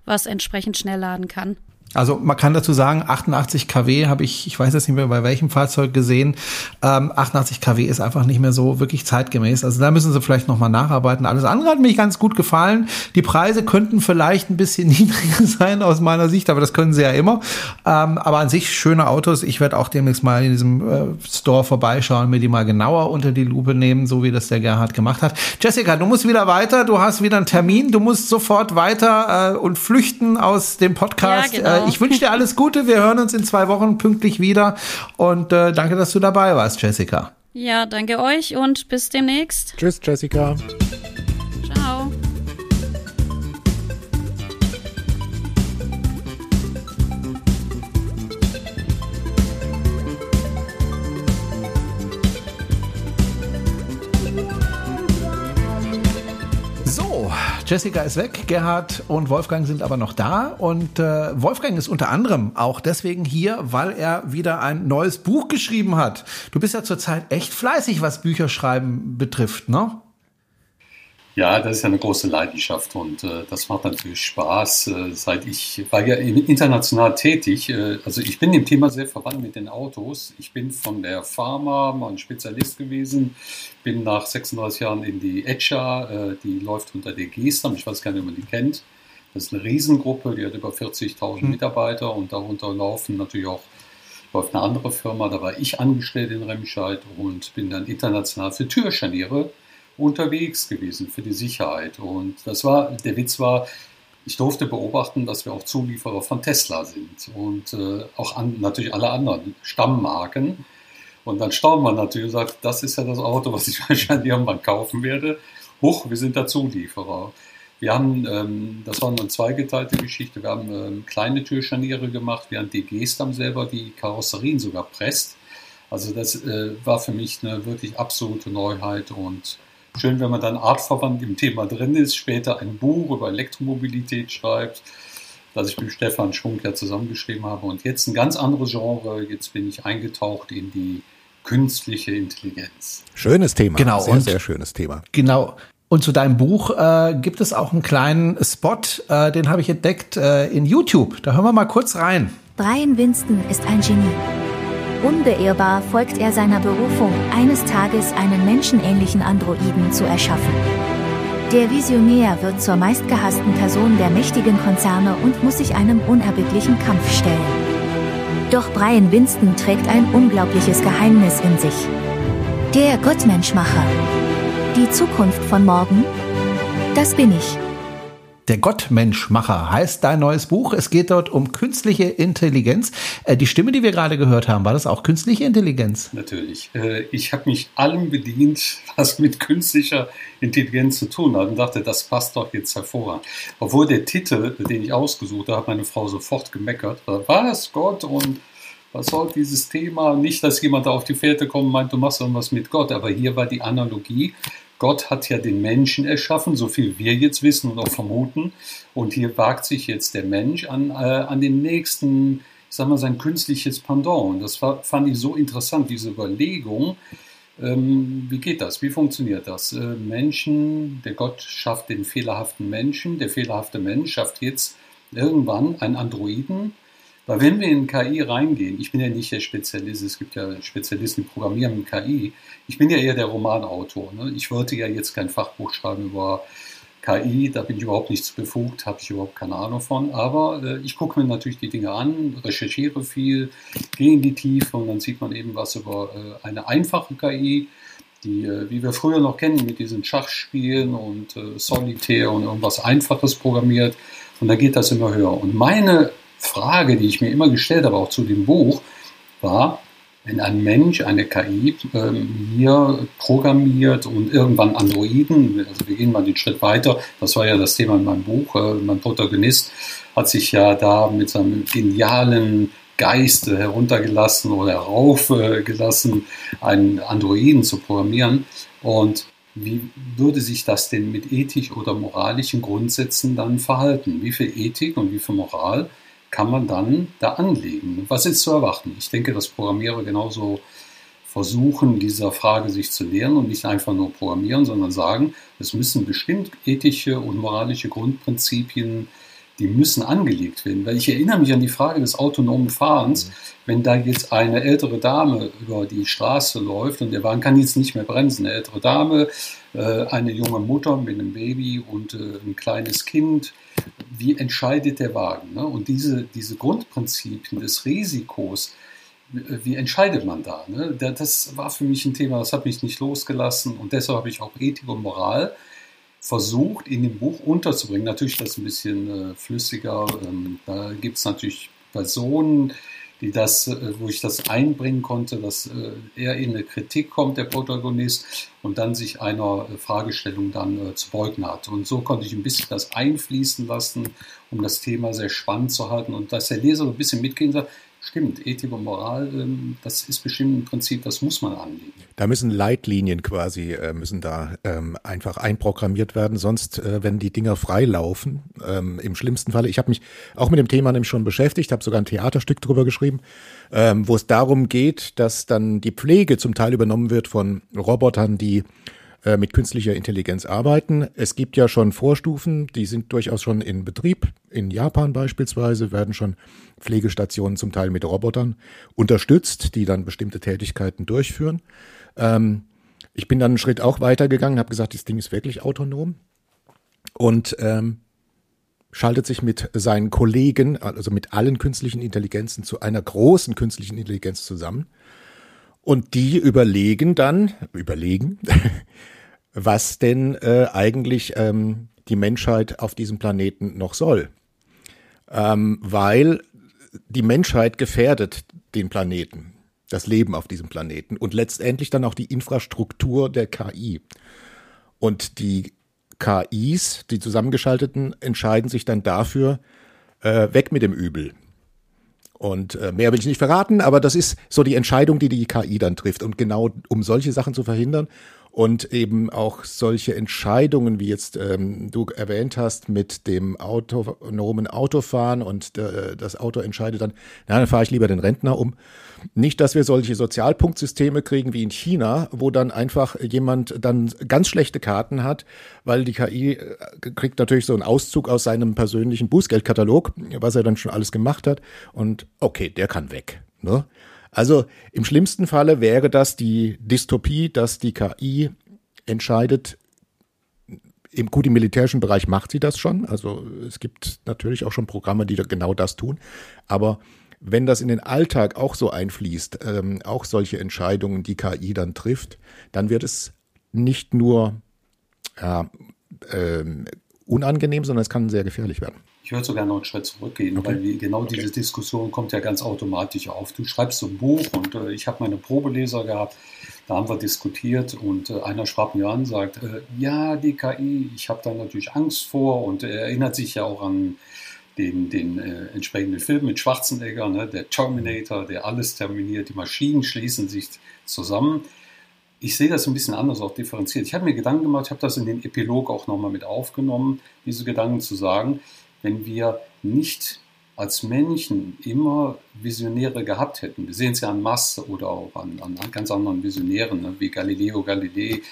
C: was entsprechend schnell laden kann.
B: Also man kann dazu sagen, 88 kW habe ich, ich weiß jetzt nicht mehr bei welchem Fahrzeug gesehen. Ähm, 88 kW ist einfach nicht mehr so wirklich zeitgemäß. Also da müssen sie vielleicht nochmal nacharbeiten. Alles andere hat mir ganz gut gefallen. Die Preise könnten vielleicht ein bisschen (laughs) niedriger sein aus meiner Sicht, aber das können sie ja immer. Ähm, aber an sich schöne Autos. Ich werde auch demnächst mal in diesem äh, Store vorbeischauen, mir die mal genauer unter die Lupe nehmen, so wie das der Gerhard gemacht hat. Jessica, du musst wieder weiter. Du hast wieder einen Termin. Du musst sofort weiter äh, und flüchten aus dem Podcast. Ja, genau. Äh, ich wünsche dir alles Gute. Wir hören uns in zwei Wochen pünktlich wieder. Und äh, danke, dass du dabei warst, Jessica.
C: Ja, danke euch und bis demnächst.
D: Tschüss, Jessica.
B: Jessica ist weg, Gerhard und Wolfgang sind aber noch da. Und äh, Wolfgang ist unter anderem auch deswegen hier, weil er wieder ein neues Buch geschrieben hat. Du bist ja zurzeit echt fleißig, was Bücherschreiben betrifft, ne?
E: Ja, das ist ja eine große Leidenschaft und äh, das macht natürlich Spaß. Äh, seit ich war ja international tätig, äh, also ich bin dem Thema sehr verwandt mit den Autos. Ich bin von der Pharma mal ein Spezialist gewesen, bin nach 36 Jahren in die ECHA, äh, die läuft unter der Gestam, ich weiß gar nicht, ob man die kennt. Das ist eine Riesengruppe, die hat über 40.000 mhm. Mitarbeiter und darunter laufen natürlich auch läuft eine andere Firma, da war ich angestellt in Remscheid und bin dann international für Türscharniere unterwegs gewesen für die Sicherheit. Und das war, der Witz war, ich durfte beobachten, dass wir auch Zulieferer von Tesla sind und äh, auch an, natürlich alle anderen Stammmarken. Und dann staunt man natürlich und sagt, das ist ja das Auto, was ich (laughs) wahrscheinlich irgendwann kaufen werde. Huch, wir sind da Zulieferer. Wir haben, ähm, das war eine zweigeteilte Geschichte, wir haben ähm, kleine Türscharniere gemacht, während die Gestam selber die Karosserien sogar presst. Also das äh, war für mich eine wirklich absolute Neuheit und Schön, wenn man dann artverwandt im Thema drin ist, später ein Buch über Elektromobilität schreibt, das ich mit Stefan Schwunk ja zusammengeschrieben habe. Und jetzt ein ganz anderes Genre. Jetzt bin ich eingetaucht in die künstliche Intelligenz.
D: Schönes Thema.
B: Genau.
D: Sehr, und, sehr schönes Thema.
B: Genau. Und zu deinem Buch äh, gibt es auch einen kleinen Spot, äh, den habe ich entdeckt äh, in YouTube. Da hören wir mal kurz rein.
K: Brian Winston ist ein Genie. Unbeirrbar folgt er seiner Berufung, eines Tages einen menschenähnlichen Androiden zu erschaffen. Der Visionär wird zur meistgehassten Person der mächtigen Konzerne und muss sich einem unerbittlichen Kampf stellen. Doch Brian Winston trägt ein unglaubliches Geheimnis in sich. Der Gottmenschmacher. Die Zukunft von morgen? Das bin ich.
B: Der Gottmenschmacher heißt dein neues Buch. Es geht dort um künstliche Intelligenz. Äh, die Stimme, die wir gerade gehört haben, war das auch künstliche Intelligenz?
E: Natürlich. Äh, ich habe mich allem bedient, (laughs) was mit künstlicher Intelligenz zu tun hat und dachte, das passt doch jetzt hervorragend. Obwohl der Titel, den ich ausgesucht habe, meine Frau sofort gemeckert. Was, Gott und was soll dieses Thema? Nicht, dass jemand da auf die Fährte kommt und meint, du machst irgendwas mit Gott, aber hier war die Analogie Gott hat ja den Menschen erschaffen, so viel wir jetzt wissen und auch vermuten. Und hier wagt sich jetzt der Mensch an, äh, an den nächsten, ich sag mal, sein künstliches Pendant. Und das war, fand ich so interessant, diese Überlegung. Ähm, wie geht das? Wie funktioniert das? Äh, Menschen, der Gott schafft den fehlerhaften Menschen, der fehlerhafte Mensch schafft jetzt irgendwann einen Androiden, weil wenn wir in KI reingehen, ich bin ja nicht der Spezialist, es gibt ja Spezialisten, die programmieren mit KI, ich bin ja eher der Romanautor. Ne? Ich wollte ja jetzt kein Fachbuch schreiben über KI, da bin ich überhaupt nichts befugt, habe ich überhaupt keine Ahnung von. Aber äh, ich gucke mir natürlich die Dinge an, recherchiere viel, gehe in die Tiefe und dann sieht man eben was über äh, eine einfache KI, die, äh, wie wir früher noch kennen, mit diesen Schachspielen und äh, Solitär und irgendwas Einfaches programmiert. Und da geht das immer höher. Und meine Frage, die ich mir immer gestellt habe, auch zu dem Buch, war, wenn ein Mensch eine KI ähm, hier programmiert und irgendwann Androiden, also wir gehen mal den Schritt weiter, das war ja das Thema in meinem Buch, äh, mein Protagonist hat sich ja da mit seinem genialen Geist heruntergelassen oder heraufgelassen, einen Androiden zu programmieren. Und wie würde sich das denn mit ethisch oder moralischen Grundsätzen dann verhalten? Wie viel Ethik und wie viel Moral kann man dann da anlegen? Was ist zu erwarten? Ich denke, dass Programmierer genauso versuchen, dieser Frage sich zu nähern und nicht einfach nur programmieren, sondern sagen, es müssen bestimmt ethische und moralische Grundprinzipien, die müssen angelegt werden. Weil ich erinnere mich an die Frage des autonomen Fahrens, mhm. wenn da jetzt eine ältere Dame über die Straße läuft und der Wagen kann jetzt nicht mehr bremsen, eine ältere Dame, eine junge Mutter mit einem Baby und äh, ein kleines Kind, wie entscheidet der Wagen? Ne? Und diese, diese Grundprinzipien des Risikos, wie entscheidet man da? Ne? Das war für mich ein Thema, das hat mich nicht losgelassen und deshalb habe ich auch Ethik und Moral versucht in dem Buch unterzubringen. Natürlich das ein bisschen äh, flüssiger. Ähm, da gibt es natürlich Personen, die das, äh, wo ich das einbringen konnte, dass äh, er in eine Kritik kommt, der Protagonist, und dann sich einer äh, Fragestellung dann zu beugen hat. Und so konnte ich ein bisschen das einfließen lassen, um das Thema sehr spannend zu halten und dass der Leser ein bisschen mitgehen soll, Stimmt, Ethik und Moral, ähm, das ist bestimmt ein Prinzip, das muss man anlegen.
D: Da müssen Leitlinien quasi, äh, müssen da ähm, einfach einprogrammiert werden, sonst, äh, wenn die Dinger frei laufen, ähm, im schlimmsten Falle, ich habe mich auch mit dem Thema nämlich schon beschäftigt, habe sogar ein Theaterstück drüber geschrieben, wo es darum geht, dass dann die Pflege zum Teil übernommen wird von Robotern, die äh, mit künstlicher Intelligenz arbeiten. Es gibt ja schon Vorstufen, die sind durchaus schon in Betrieb. In Japan beispielsweise werden schon Pflegestationen zum Teil mit Robotern unterstützt, die dann bestimmte Tätigkeiten durchführen. Ähm, ich bin dann einen Schritt auch weitergegangen, habe gesagt, das Ding ist wirklich autonom und ähm, schaltet sich mit seinen Kollegen, also mit allen künstlichen Intelligenzen zu einer großen künstlichen Intelligenz zusammen. Und die überlegen dann, überlegen, (laughs) was denn äh, eigentlich ähm, die Menschheit auf diesem Planeten noch soll. Ähm, weil die Menschheit gefährdet den Planeten das Leben auf diesem Planeten und letztendlich dann auch die Infrastruktur der KI. Und die KIs, die zusammengeschalteten, entscheiden sich dann dafür, äh, weg mit dem Übel. Und äh, mehr will ich nicht verraten, aber das ist so die Entscheidung, die die KI dann trifft. Und genau um solche Sachen zu verhindern, und eben auch solche Entscheidungen, wie jetzt ähm, du erwähnt hast, mit dem autonomen Autofahren und äh, das Auto entscheidet dann, na, dann fahre ich lieber den Rentner um. Nicht, dass wir solche Sozialpunktsysteme kriegen wie in China, wo dann einfach jemand dann ganz schlechte Karten hat, weil die KI äh, kriegt natürlich so einen Auszug aus seinem persönlichen Bußgeldkatalog, was er dann schon alles gemacht hat und okay, der kann weg. Ne? Also im schlimmsten Falle wäre das die Dystopie, dass die KI entscheidet, im, gut, im militärischen Bereich macht sie das schon. Also es gibt natürlich auch schon Programme, die genau das tun. Aber wenn das in den Alltag auch so einfließt, ähm, auch solche Entscheidungen, die KI dann trifft, dann wird es nicht nur ja, ähm, unangenehm, sondern es kann sehr gefährlich werden.
E: Ich würde sogar noch einen Schritt zurückgehen, okay. weil genau okay. diese Diskussion kommt ja ganz automatisch auf. Du schreibst so ein Buch und äh, ich habe meine Probeleser gehabt, da haben wir diskutiert und äh, einer sprach mir an, sagt, äh, ja, die KI, ich habe da natürlich Angst vor und er erinnert sich ja auch an den, den äh, entsprechenden Film mit Schwarzenegger, ne, der Terminator, der alles terminiert, die Maschinen schließen sich zusammen. Ich sehe das ein bisschen anders, auch differenziert. Ich habe mir Gedanken gemacht, ich habe das in den Epilog auch nochmal mit aufgenommen, diese Gedanken zu sagen wenn wir nicht als Menschen immer Visionäre gehabt hätten. Wir sehen es ja an Masse oder auch an, an ganz anderen Visionären, ne, wie Galileo Galilei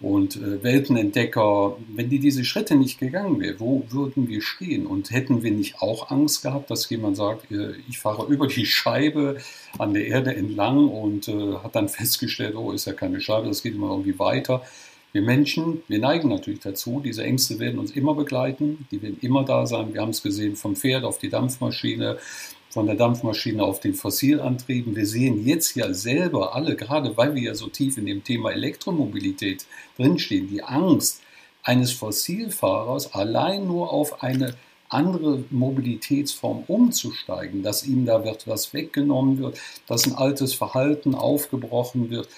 E: und äh, Weltenentdecker. Wenn die diese Schritte nicht gegangen wären, wo würden wir stehen? Und hätten wir nicht auch Angst gehabt, dass jemand sagt, äh, ich fahre über die Scheibe an der Erde entlang und äh, hat dann festgestellt, oh, ist ja keine Scheibe, das geht immer irgendwie weiter. Wir Menschen, wir neigen natürlich dazu, diese Ängste werden uns immer begleiten, die werden immer da sein. Wir haben es gesehen vom Pferd auf die Dampfmaschine, von der Dampfmaschine auf den Fossilantrieben. Wir sehen jetzt ja selber alle, gerade weil wir ja so tief in dem Thema Elektromobilität drinstehen, die Angst eines Fossilfahrers allein nur auf eine andere Mobilitätsform umzusteigen, dass ihm da wird was weggenommen wird, dass ein altes Verhalten aufgebrochen wird.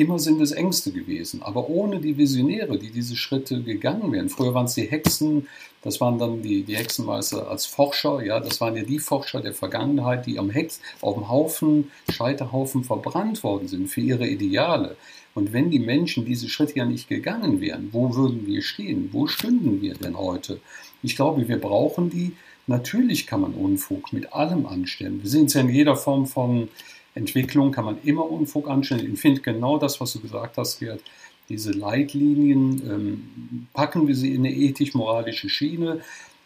E: Immer sind es Ängste gewesen, aber ohne die Visionäre, die diese Schritte gegangen wären. Früher waren es die Hexen, das waren dann die, die Hexenmeister als Forscher, ja, das waren ja die Forscher der Vergangenheit, die am Hex, auf dem Haufen, Scheiterhaufen verbrannt worden sind für ihre Ideale. Und wenn die Menschen diese Schritte ja nicht gegangen wären, wo würden wir stehen? Wo stünden wir denn heute? Ich glaube, wir brauchen die. Natürlich kann man Unfug mit allem anstellen. Wir sehen es ja in jeder Form von Entwicklung kann man immer Unfug anstellen. Ich finde genau das, was du gesagt hast, Gerd. Diese Leitlinien, ähm, packen wir sie in eine ethisch-moralische Schiene.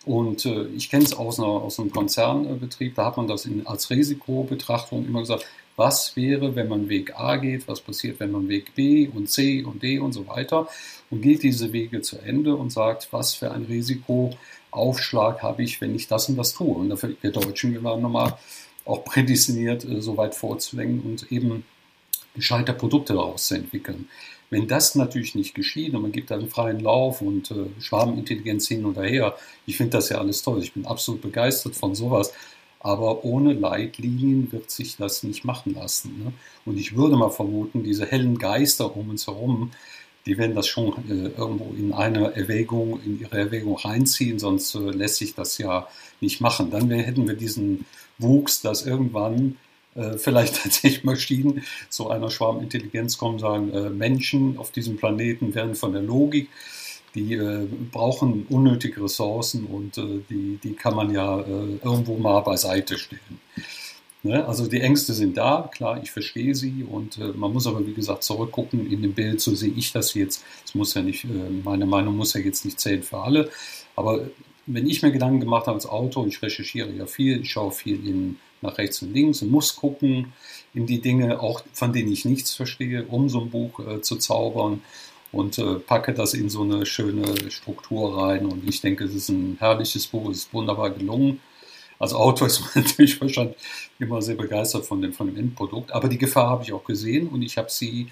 E: Und äh, ich kenne es aus, aus einem Konzernbetrieb, da hat man das in, als Risikobetrachtung immer gesagt, was wäre, wenn man Weg A geht, was passiert, wenn man Weg B und C und D und so weiter und geht diese Wege zu Ende und sagt, was für ein Risikoaufschlag habe ich, wenn ich das und das tue. Und dafür, wir Deutschen, wir waren nochmal auch prädestiniert, äh, so weit vorzulängen und eben gescheiter Produkte daraus zu entwickeln. Wenn das natürlich nicht geschieht und man gibt einen freien Lauf und äh, Schwarmintelligenz hin und her, ich finde das ja alles toll, ich bin absolut begeistert von sowas, aber ohne Leitlinien wird sich das nicht machen lassen. Ne? Und ich würde mal vermuten, diese hellen Geister um uns herum, die werden das schon äh, irgendwo in eine Erwägung, in ihre Erwägung reinziehen, sonst äh, lässt sich das ja nicht machen. Dann hätten wir diesen Wuchs, dass irgendwann äh, vielleicht (laughs) tatsächlich Maschinen zu einer Schwarmintelligenz kommen, sagen, äh, Menschen auf diesem Planeten werden von der Logik, die äh, brauchen unnötige Ressourcen und äh, die, die kann man ja irgendwo mal beiseite stellen. Ne? Also die Ängste sind da, klar, ich verstehe sie und äh, man muss aber, wie gesagt, zurückgucken in dem Bild, so sehe ich das jetzt. Es muss ja nicht, äh, meine Meinung muss ja jetzt nicht zählen für alle, aber wenn ich mir Gedanken gemacht habe als Autor, ich recherchiere ja viel, ich schaue viel in, nach rechts und links und muss gucken in die Dinge, auch von denen ich nichts verstehe, um so ein Buch äh, zu zaubern und äh, packe das in so eine schöne Struktur rein und ich denke, es ist ein herrliches Buch, es ist wunderbar gelungen als Autor (laughs) ist man natürlich wahrscheinlich immer sehr begeistert von dem, von dem Endprodukt. Aber die Gefahr habe ich auch gesehen und ich habe sie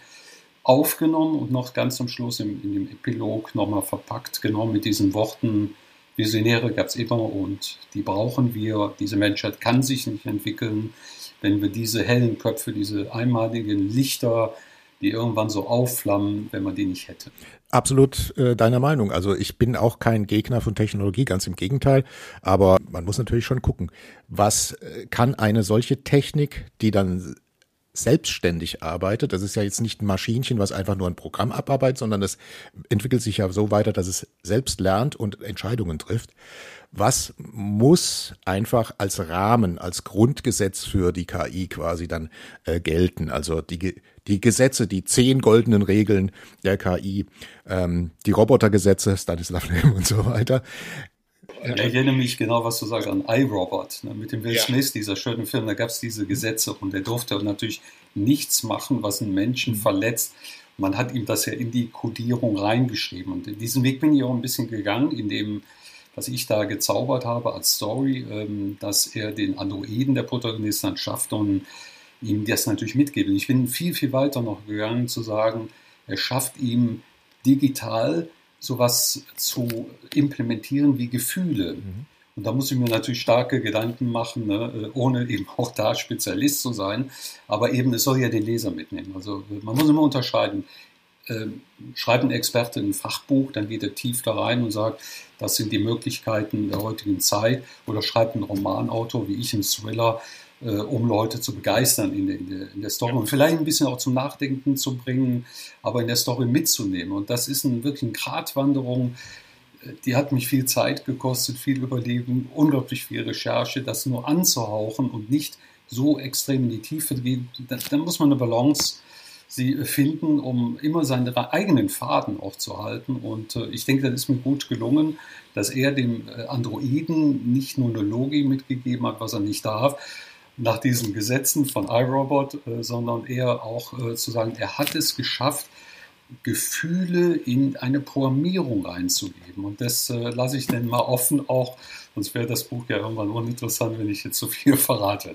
E: aufgenommen und noch ganz zum Schluss im, in dem Epilog nochmal verpackt, genau mit diesen Worten, Visionäre gab es immer und die brauchen wir. Diese Menschheit kann sich nicht entwickeln, wenn wir diese hellen Köpfe, diese einmaligen Lichter, die irgendwann so aufflammen, wenn man die nicht hätte.
D: Absolut äh, deiner Meinung. Also ich bin auch kein Gegner von Technologie, ganz im Gegenteil. Aber man muss natürlich schon gucken, was äh, kann eine solche Technik, die dann selbstständig arbeitet. Das ist ja jetzt nicht ein Maschinchen, was einfach nur ein Programm abarbeitet, sondern es entwickelt sich ja so weiter, dass es selbst lernt und Entscheidungen trifft. Was muss einfach als Rahmen, als Grundgesetz für die KI quasi dann äh, gelten? Also die, die Gesetze, die zehn goldenen Regeln der KI, ähm, die Robotergesetze, Stanislav Lem und so weiter.
E: Ich erinnere mich genau, was du sagst, an iRobot, ne, mit dem Will ja. Smith, dieser schönen Film, da gab es diese Gesetze und er durfte natürlich nichts machen, was einen Menschen mhm. verletzt. Man hat ihm das ja in die Kodierung reingeschrieben und in diesen Weg bin ich auch ein bisschen gegangen, in dem, was ich da gezaubert habe als Story, ähm, dass er den Androiden der Protagonist dann schafft und ihm das natürlich mitgeben. Ich bin viel, viel weiter noch gegangen zu sagen, er schafft ihm digital sowas zu implementieren wie Gefühle. Mhm. Und da muss ich mir natürlich starke Gedanken machen, ne, äh, ohne eben (laughs) auch da Spezialist zu sein. Aber eben, es soll ja den Leser mitnehmen. Also man muss immer unterscheiden. Ähm, schreibt ein Experte ein Fachbuch, dann geht er tief da rein und sagt, das sind die Möglichkeiten der heutigen Zeit. Oder schreibt ein Romanautor, wie ich, ein Thriller, äh, um Leute zu begeistern in der, in, der, in der Story und vielleicht ein bisschen auch zum Nachdenken zu bringen, aber in der Story mitzunehmen. Und das ist ein, wirklich eine Gratwanderung, die hat mich viel Zeit gekostet, viel Überlegen, unglaublich viel Recherche, das nur anzuhauchen und nicht so extrem in die Tiefe zu gehen. Dann muss man eine Balance sie finden, um immer seinen eigenen Faden auch zu halten. Und äh, ich denke, das ist mir gut gelungen, dass er dem äh, Androiden nicht nur eine Logik mitgegeben hat, was er nicht darf, nach diesen Gesetzen von iRobot, äh, sondern eher auch äh, zu sagen, er hat es geschafft, Gefühle in eine Programmierung reinzugeben. Und das äh, lasse ich dann mal offen auch, sonst wäre das Buch ja irgendwann uninteressant, wenn ich jetzt so viel (laughs) verrate.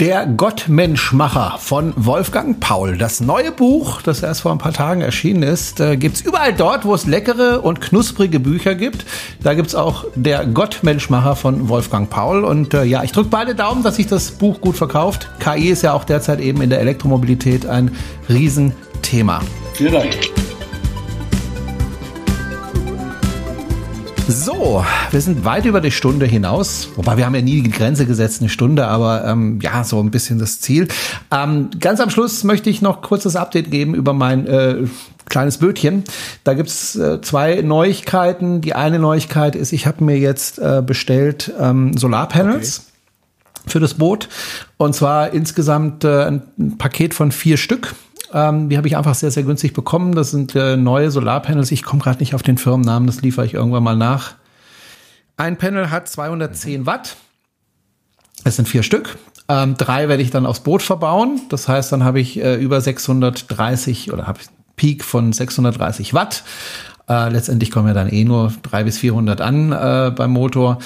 B: Der Gottmenschmacher von Wolfgang Paul. Das neue Buch, das erst vor ein paar Tagen erschienen ist, äh, gibt's überall dort, wo es leckere und knusprige Bücher gibt. Da gibt's auch der Gottmenschmacher von Wolfgang Paul. Und äh, ja, ich drücke beide Daumen, dass sich das Buch gut verkauft. KI ist ja auch derzeit eben in der Elektromobilität ein Riesenthema.
E: Vielen Dank.
B: So, wir sind weit über die Stunde hinaus. Wobei wir haben ja nie die Grenze gesetzt, eine Stunde, aber ähm, ja, so ein bisschen das Ziel. Ähm, ganz am Schluss möchte ich noch kurzes Update geben über mein äh, kleines Bötchen. Da gibt's äh, zwei Neuigkeiten. Die eine Neuigkeit ist, ich habe mir jetzt äh, bestellt ähm, Solarpanels. Okay für das Boot. Und zwar insgesamt äh, ein Paket von vier Stück. Ähm, die habe ich einfach sehr, sehr günstig bekommen. Das sind äh, neue Solarpanels. Ich komme gerade nicht auf den Firmennamen, das liefere ich irgendwann mal nach. Ein Panel hat 210 Watt. Es sind vier Stück. Ähm, drei werde ich dann aufs Boot verbauen. Das heißt, dann habe ich äh, über 630 oder habe Peak von 630 Watt. Äh, letztendlich kommen ja dann eh nur drei bis 400 an äh, beim Motor.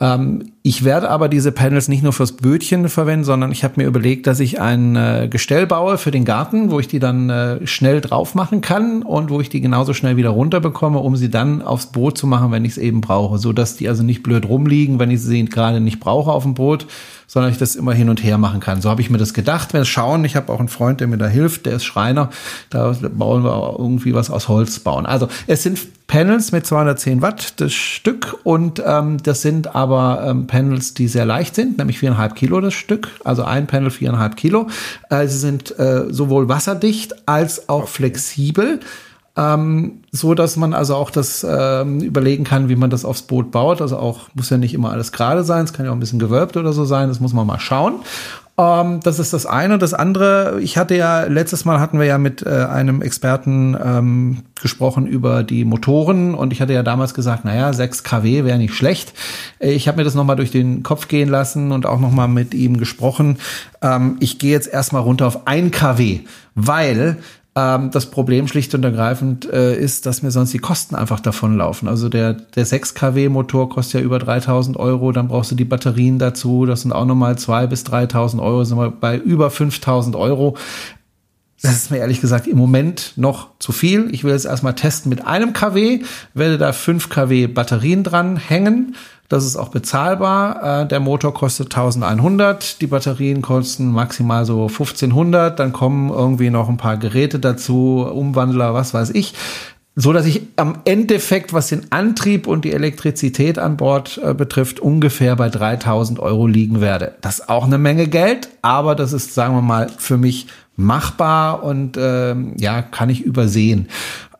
B: Ähm, ich werde aber diese Panels nicht nur fürs Bötchen verwenden, sondern ich habe mir überlegt, dass ich ein äh, Gestell baue für den Garten, wo ich die dann äh, schnell drauf machen kann und wo ich die genauso schnell wieder runter bekomme, um sie dann aufs Boot zu machen, wenn ich es eben brauche, so dass die also nicht blöd rumliegen, wenn ich sie gerade nicht brauche auf dem Boot, sondern ich das immer hin und her machen kann. So habe ich mir das gedacht. Es schauen, ich habe auch einen Freund, der mir da hilft, der ist Schreiner. Da bauen wir irgendwie was aus Holz bauen. Also es sind Panels mit 210 Watt das Stück und ähm, das sind aber ähm, Panels, die sehr leicht sind, nämlich viereinhalb Kilo das Stück. Also ein Panel viereinhalb Kilo. Äh, sie sind äh, sowohl wasserdicht als auch flexibel. ähm, so dass man also auch das ähm, überlegen kann, wie man das aufs Boot baut. Also auch muss ja nicht immer alles gerade sein, es kann ja auch ein bisschen gewölbt oder so sein, das muss man mal schauen. Ähm, das ist das eine. Das andere, ich hatte ja, letztes Mal hatten wir ja mit äh, einem Experten ähm, gesprochen über die Motoren und ich hatte ja damals gesagt, naja, 6 kW wäre nicht schlecht. Ich habe mir das nochmal durch den Kopf gehen lassen und auch nochmal mit ihm gesprochen. Ähm, ich gehe jetzt erstmal runter auf 1 kW, weil ähm, das Problem schlicht und ergreifend äh, ist, dass mir sonst die Kosten einfach davonlaufen. Also der, der 6 kW Motor kostet ja über 3000 Euro, dann brauchst du die Batterien dazu, das sind auch nochmal 2 bis 3000 Euro, sind wir bei über 5000 Euro. Das ist mir ehrlich gesagt im Moment noch zu viel. Ich will jetzt erstmal testen mit einem kW, werde da 5 kW Batterien dran hängen das ist auch bezahlbar. Äh, der Motor kostet 1100, die Batterien kosten maximal so 1500, dann kommen irgendwie noch ein paar Geräte dazu, Umwandler, was weiß ich so dass ich am Endeffekt, was den Antrieb und die Elektrizität an Bord äh, betrifft, ungefähr bei 3000 Euro liegen werde. Das ist auch eine Menge Geld, aber das ist, sagen wir mal, für mich machbar und ähm, ja, kann ich übersehen.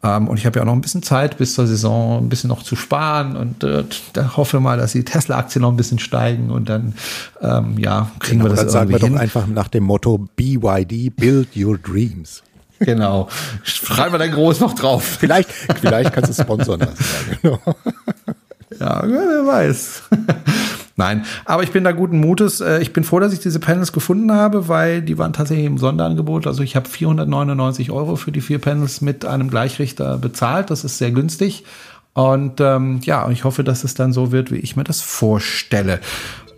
B: Ähm, und ich habe ja auch noch ein bisschen Zeit bis zur Saison, ein bisschen noch zu sparen und äh, da hoffe mal, dass die Tesla-Aktien noch ein bisschen steigen und dann ähm, ja kriegen genau, wir das
D: dann irgendwie sagen wir hin. doch einfach nach dem Motto BYD Build Your Dreams.
B: Genau. Schreiben wir dann groß noch drauf.
D: Vielleicht, vielleicht kannst du sponsern lassen. Ja, genau.
B: ja, wer weiß. Nein, aber ich bin da guten Mutes. Äh, ich bin froh, dass ich diese Panels gefunden habe, weil die waren tatsächlich im Sonderangebot. Also ich habe 499 Euro für die vier Panels mit einem Gleichrichter bezahlt. Das ist sehr günstig. Und ähm, ja, ich hoffe, dass es dann so wird, wie ich mir das vorstelle.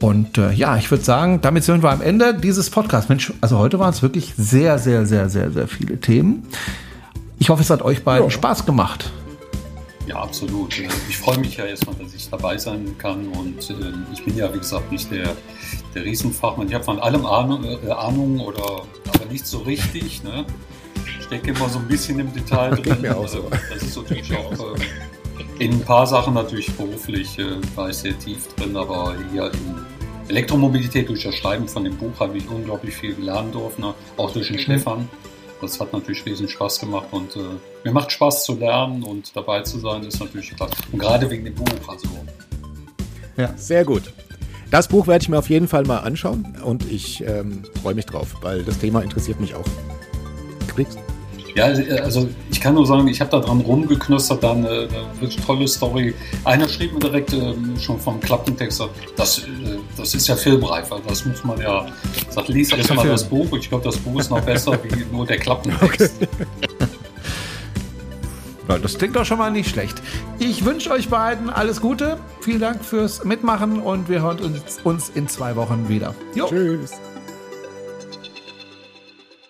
B: Und äh, ja, ich würde sagen, damit sind wir am Ende dieses Podcasts. Mensch, also heute waren es wirklich sehr, sehr, sehr, sehr, sehr viele Themen. Ich hoffe, es hat euch beiden ja. Spaß gemacht.
E: Ja, absolut. Ich freue mich ja erstmal, dass ich dabei sein kann und äh, ich bin ja, wie gesagt, nicht der, der Riesenfachmann. Ich habe von allem Ahnung, äh, Ahnung oder aber nicht so richtig. Ne? Ich stecke immer so ein bisschen im Detail (laughs) drin. Auch so. Äh, das ist natürlich auch äh, in ein paar Sachen natürlich beruflich äh, war ich sehr tief drin, aber hier in Elektromobilität durch das Schreiben von dem Buch habe ich unglaublich viel lernen dürfen, ne? auch durch den mhm. Das hat natürlich riesen Spaß gemacht und äh, mir macht Spaß zu lernen und dabei zu sein, ist natürlich klar. Und gerade wegen dem Buch, also.
D: Ja, sehr gut. Das Buch werde ich mir auf jeden Fall mal anschauen und ich ähm, freue mich drauf, weil das Thema interessiert mich auch.
E: Kriegst ja, also ich kann nur sagen, ich habe da dran rumgeknustert, dann eine, eine wirklich tolle Story. Einer schrieb mir direkt äh, schon vom Klappentext, das, äh, das ist ja filmreif, also das muss man ja, sagt, lies erst mal das Buch und ich glaube, das Buch ist noch besser wie nur der Klappentext. Okay. (laughs)
B: Das klingt doch schon mal nicht schlecht. Ich wünsche euch beiden alles Gute. Vielen Dank fürs Mitmachen und wir hören uns, uns in zwei Wochen wieder.
D: Jo. Tschüss.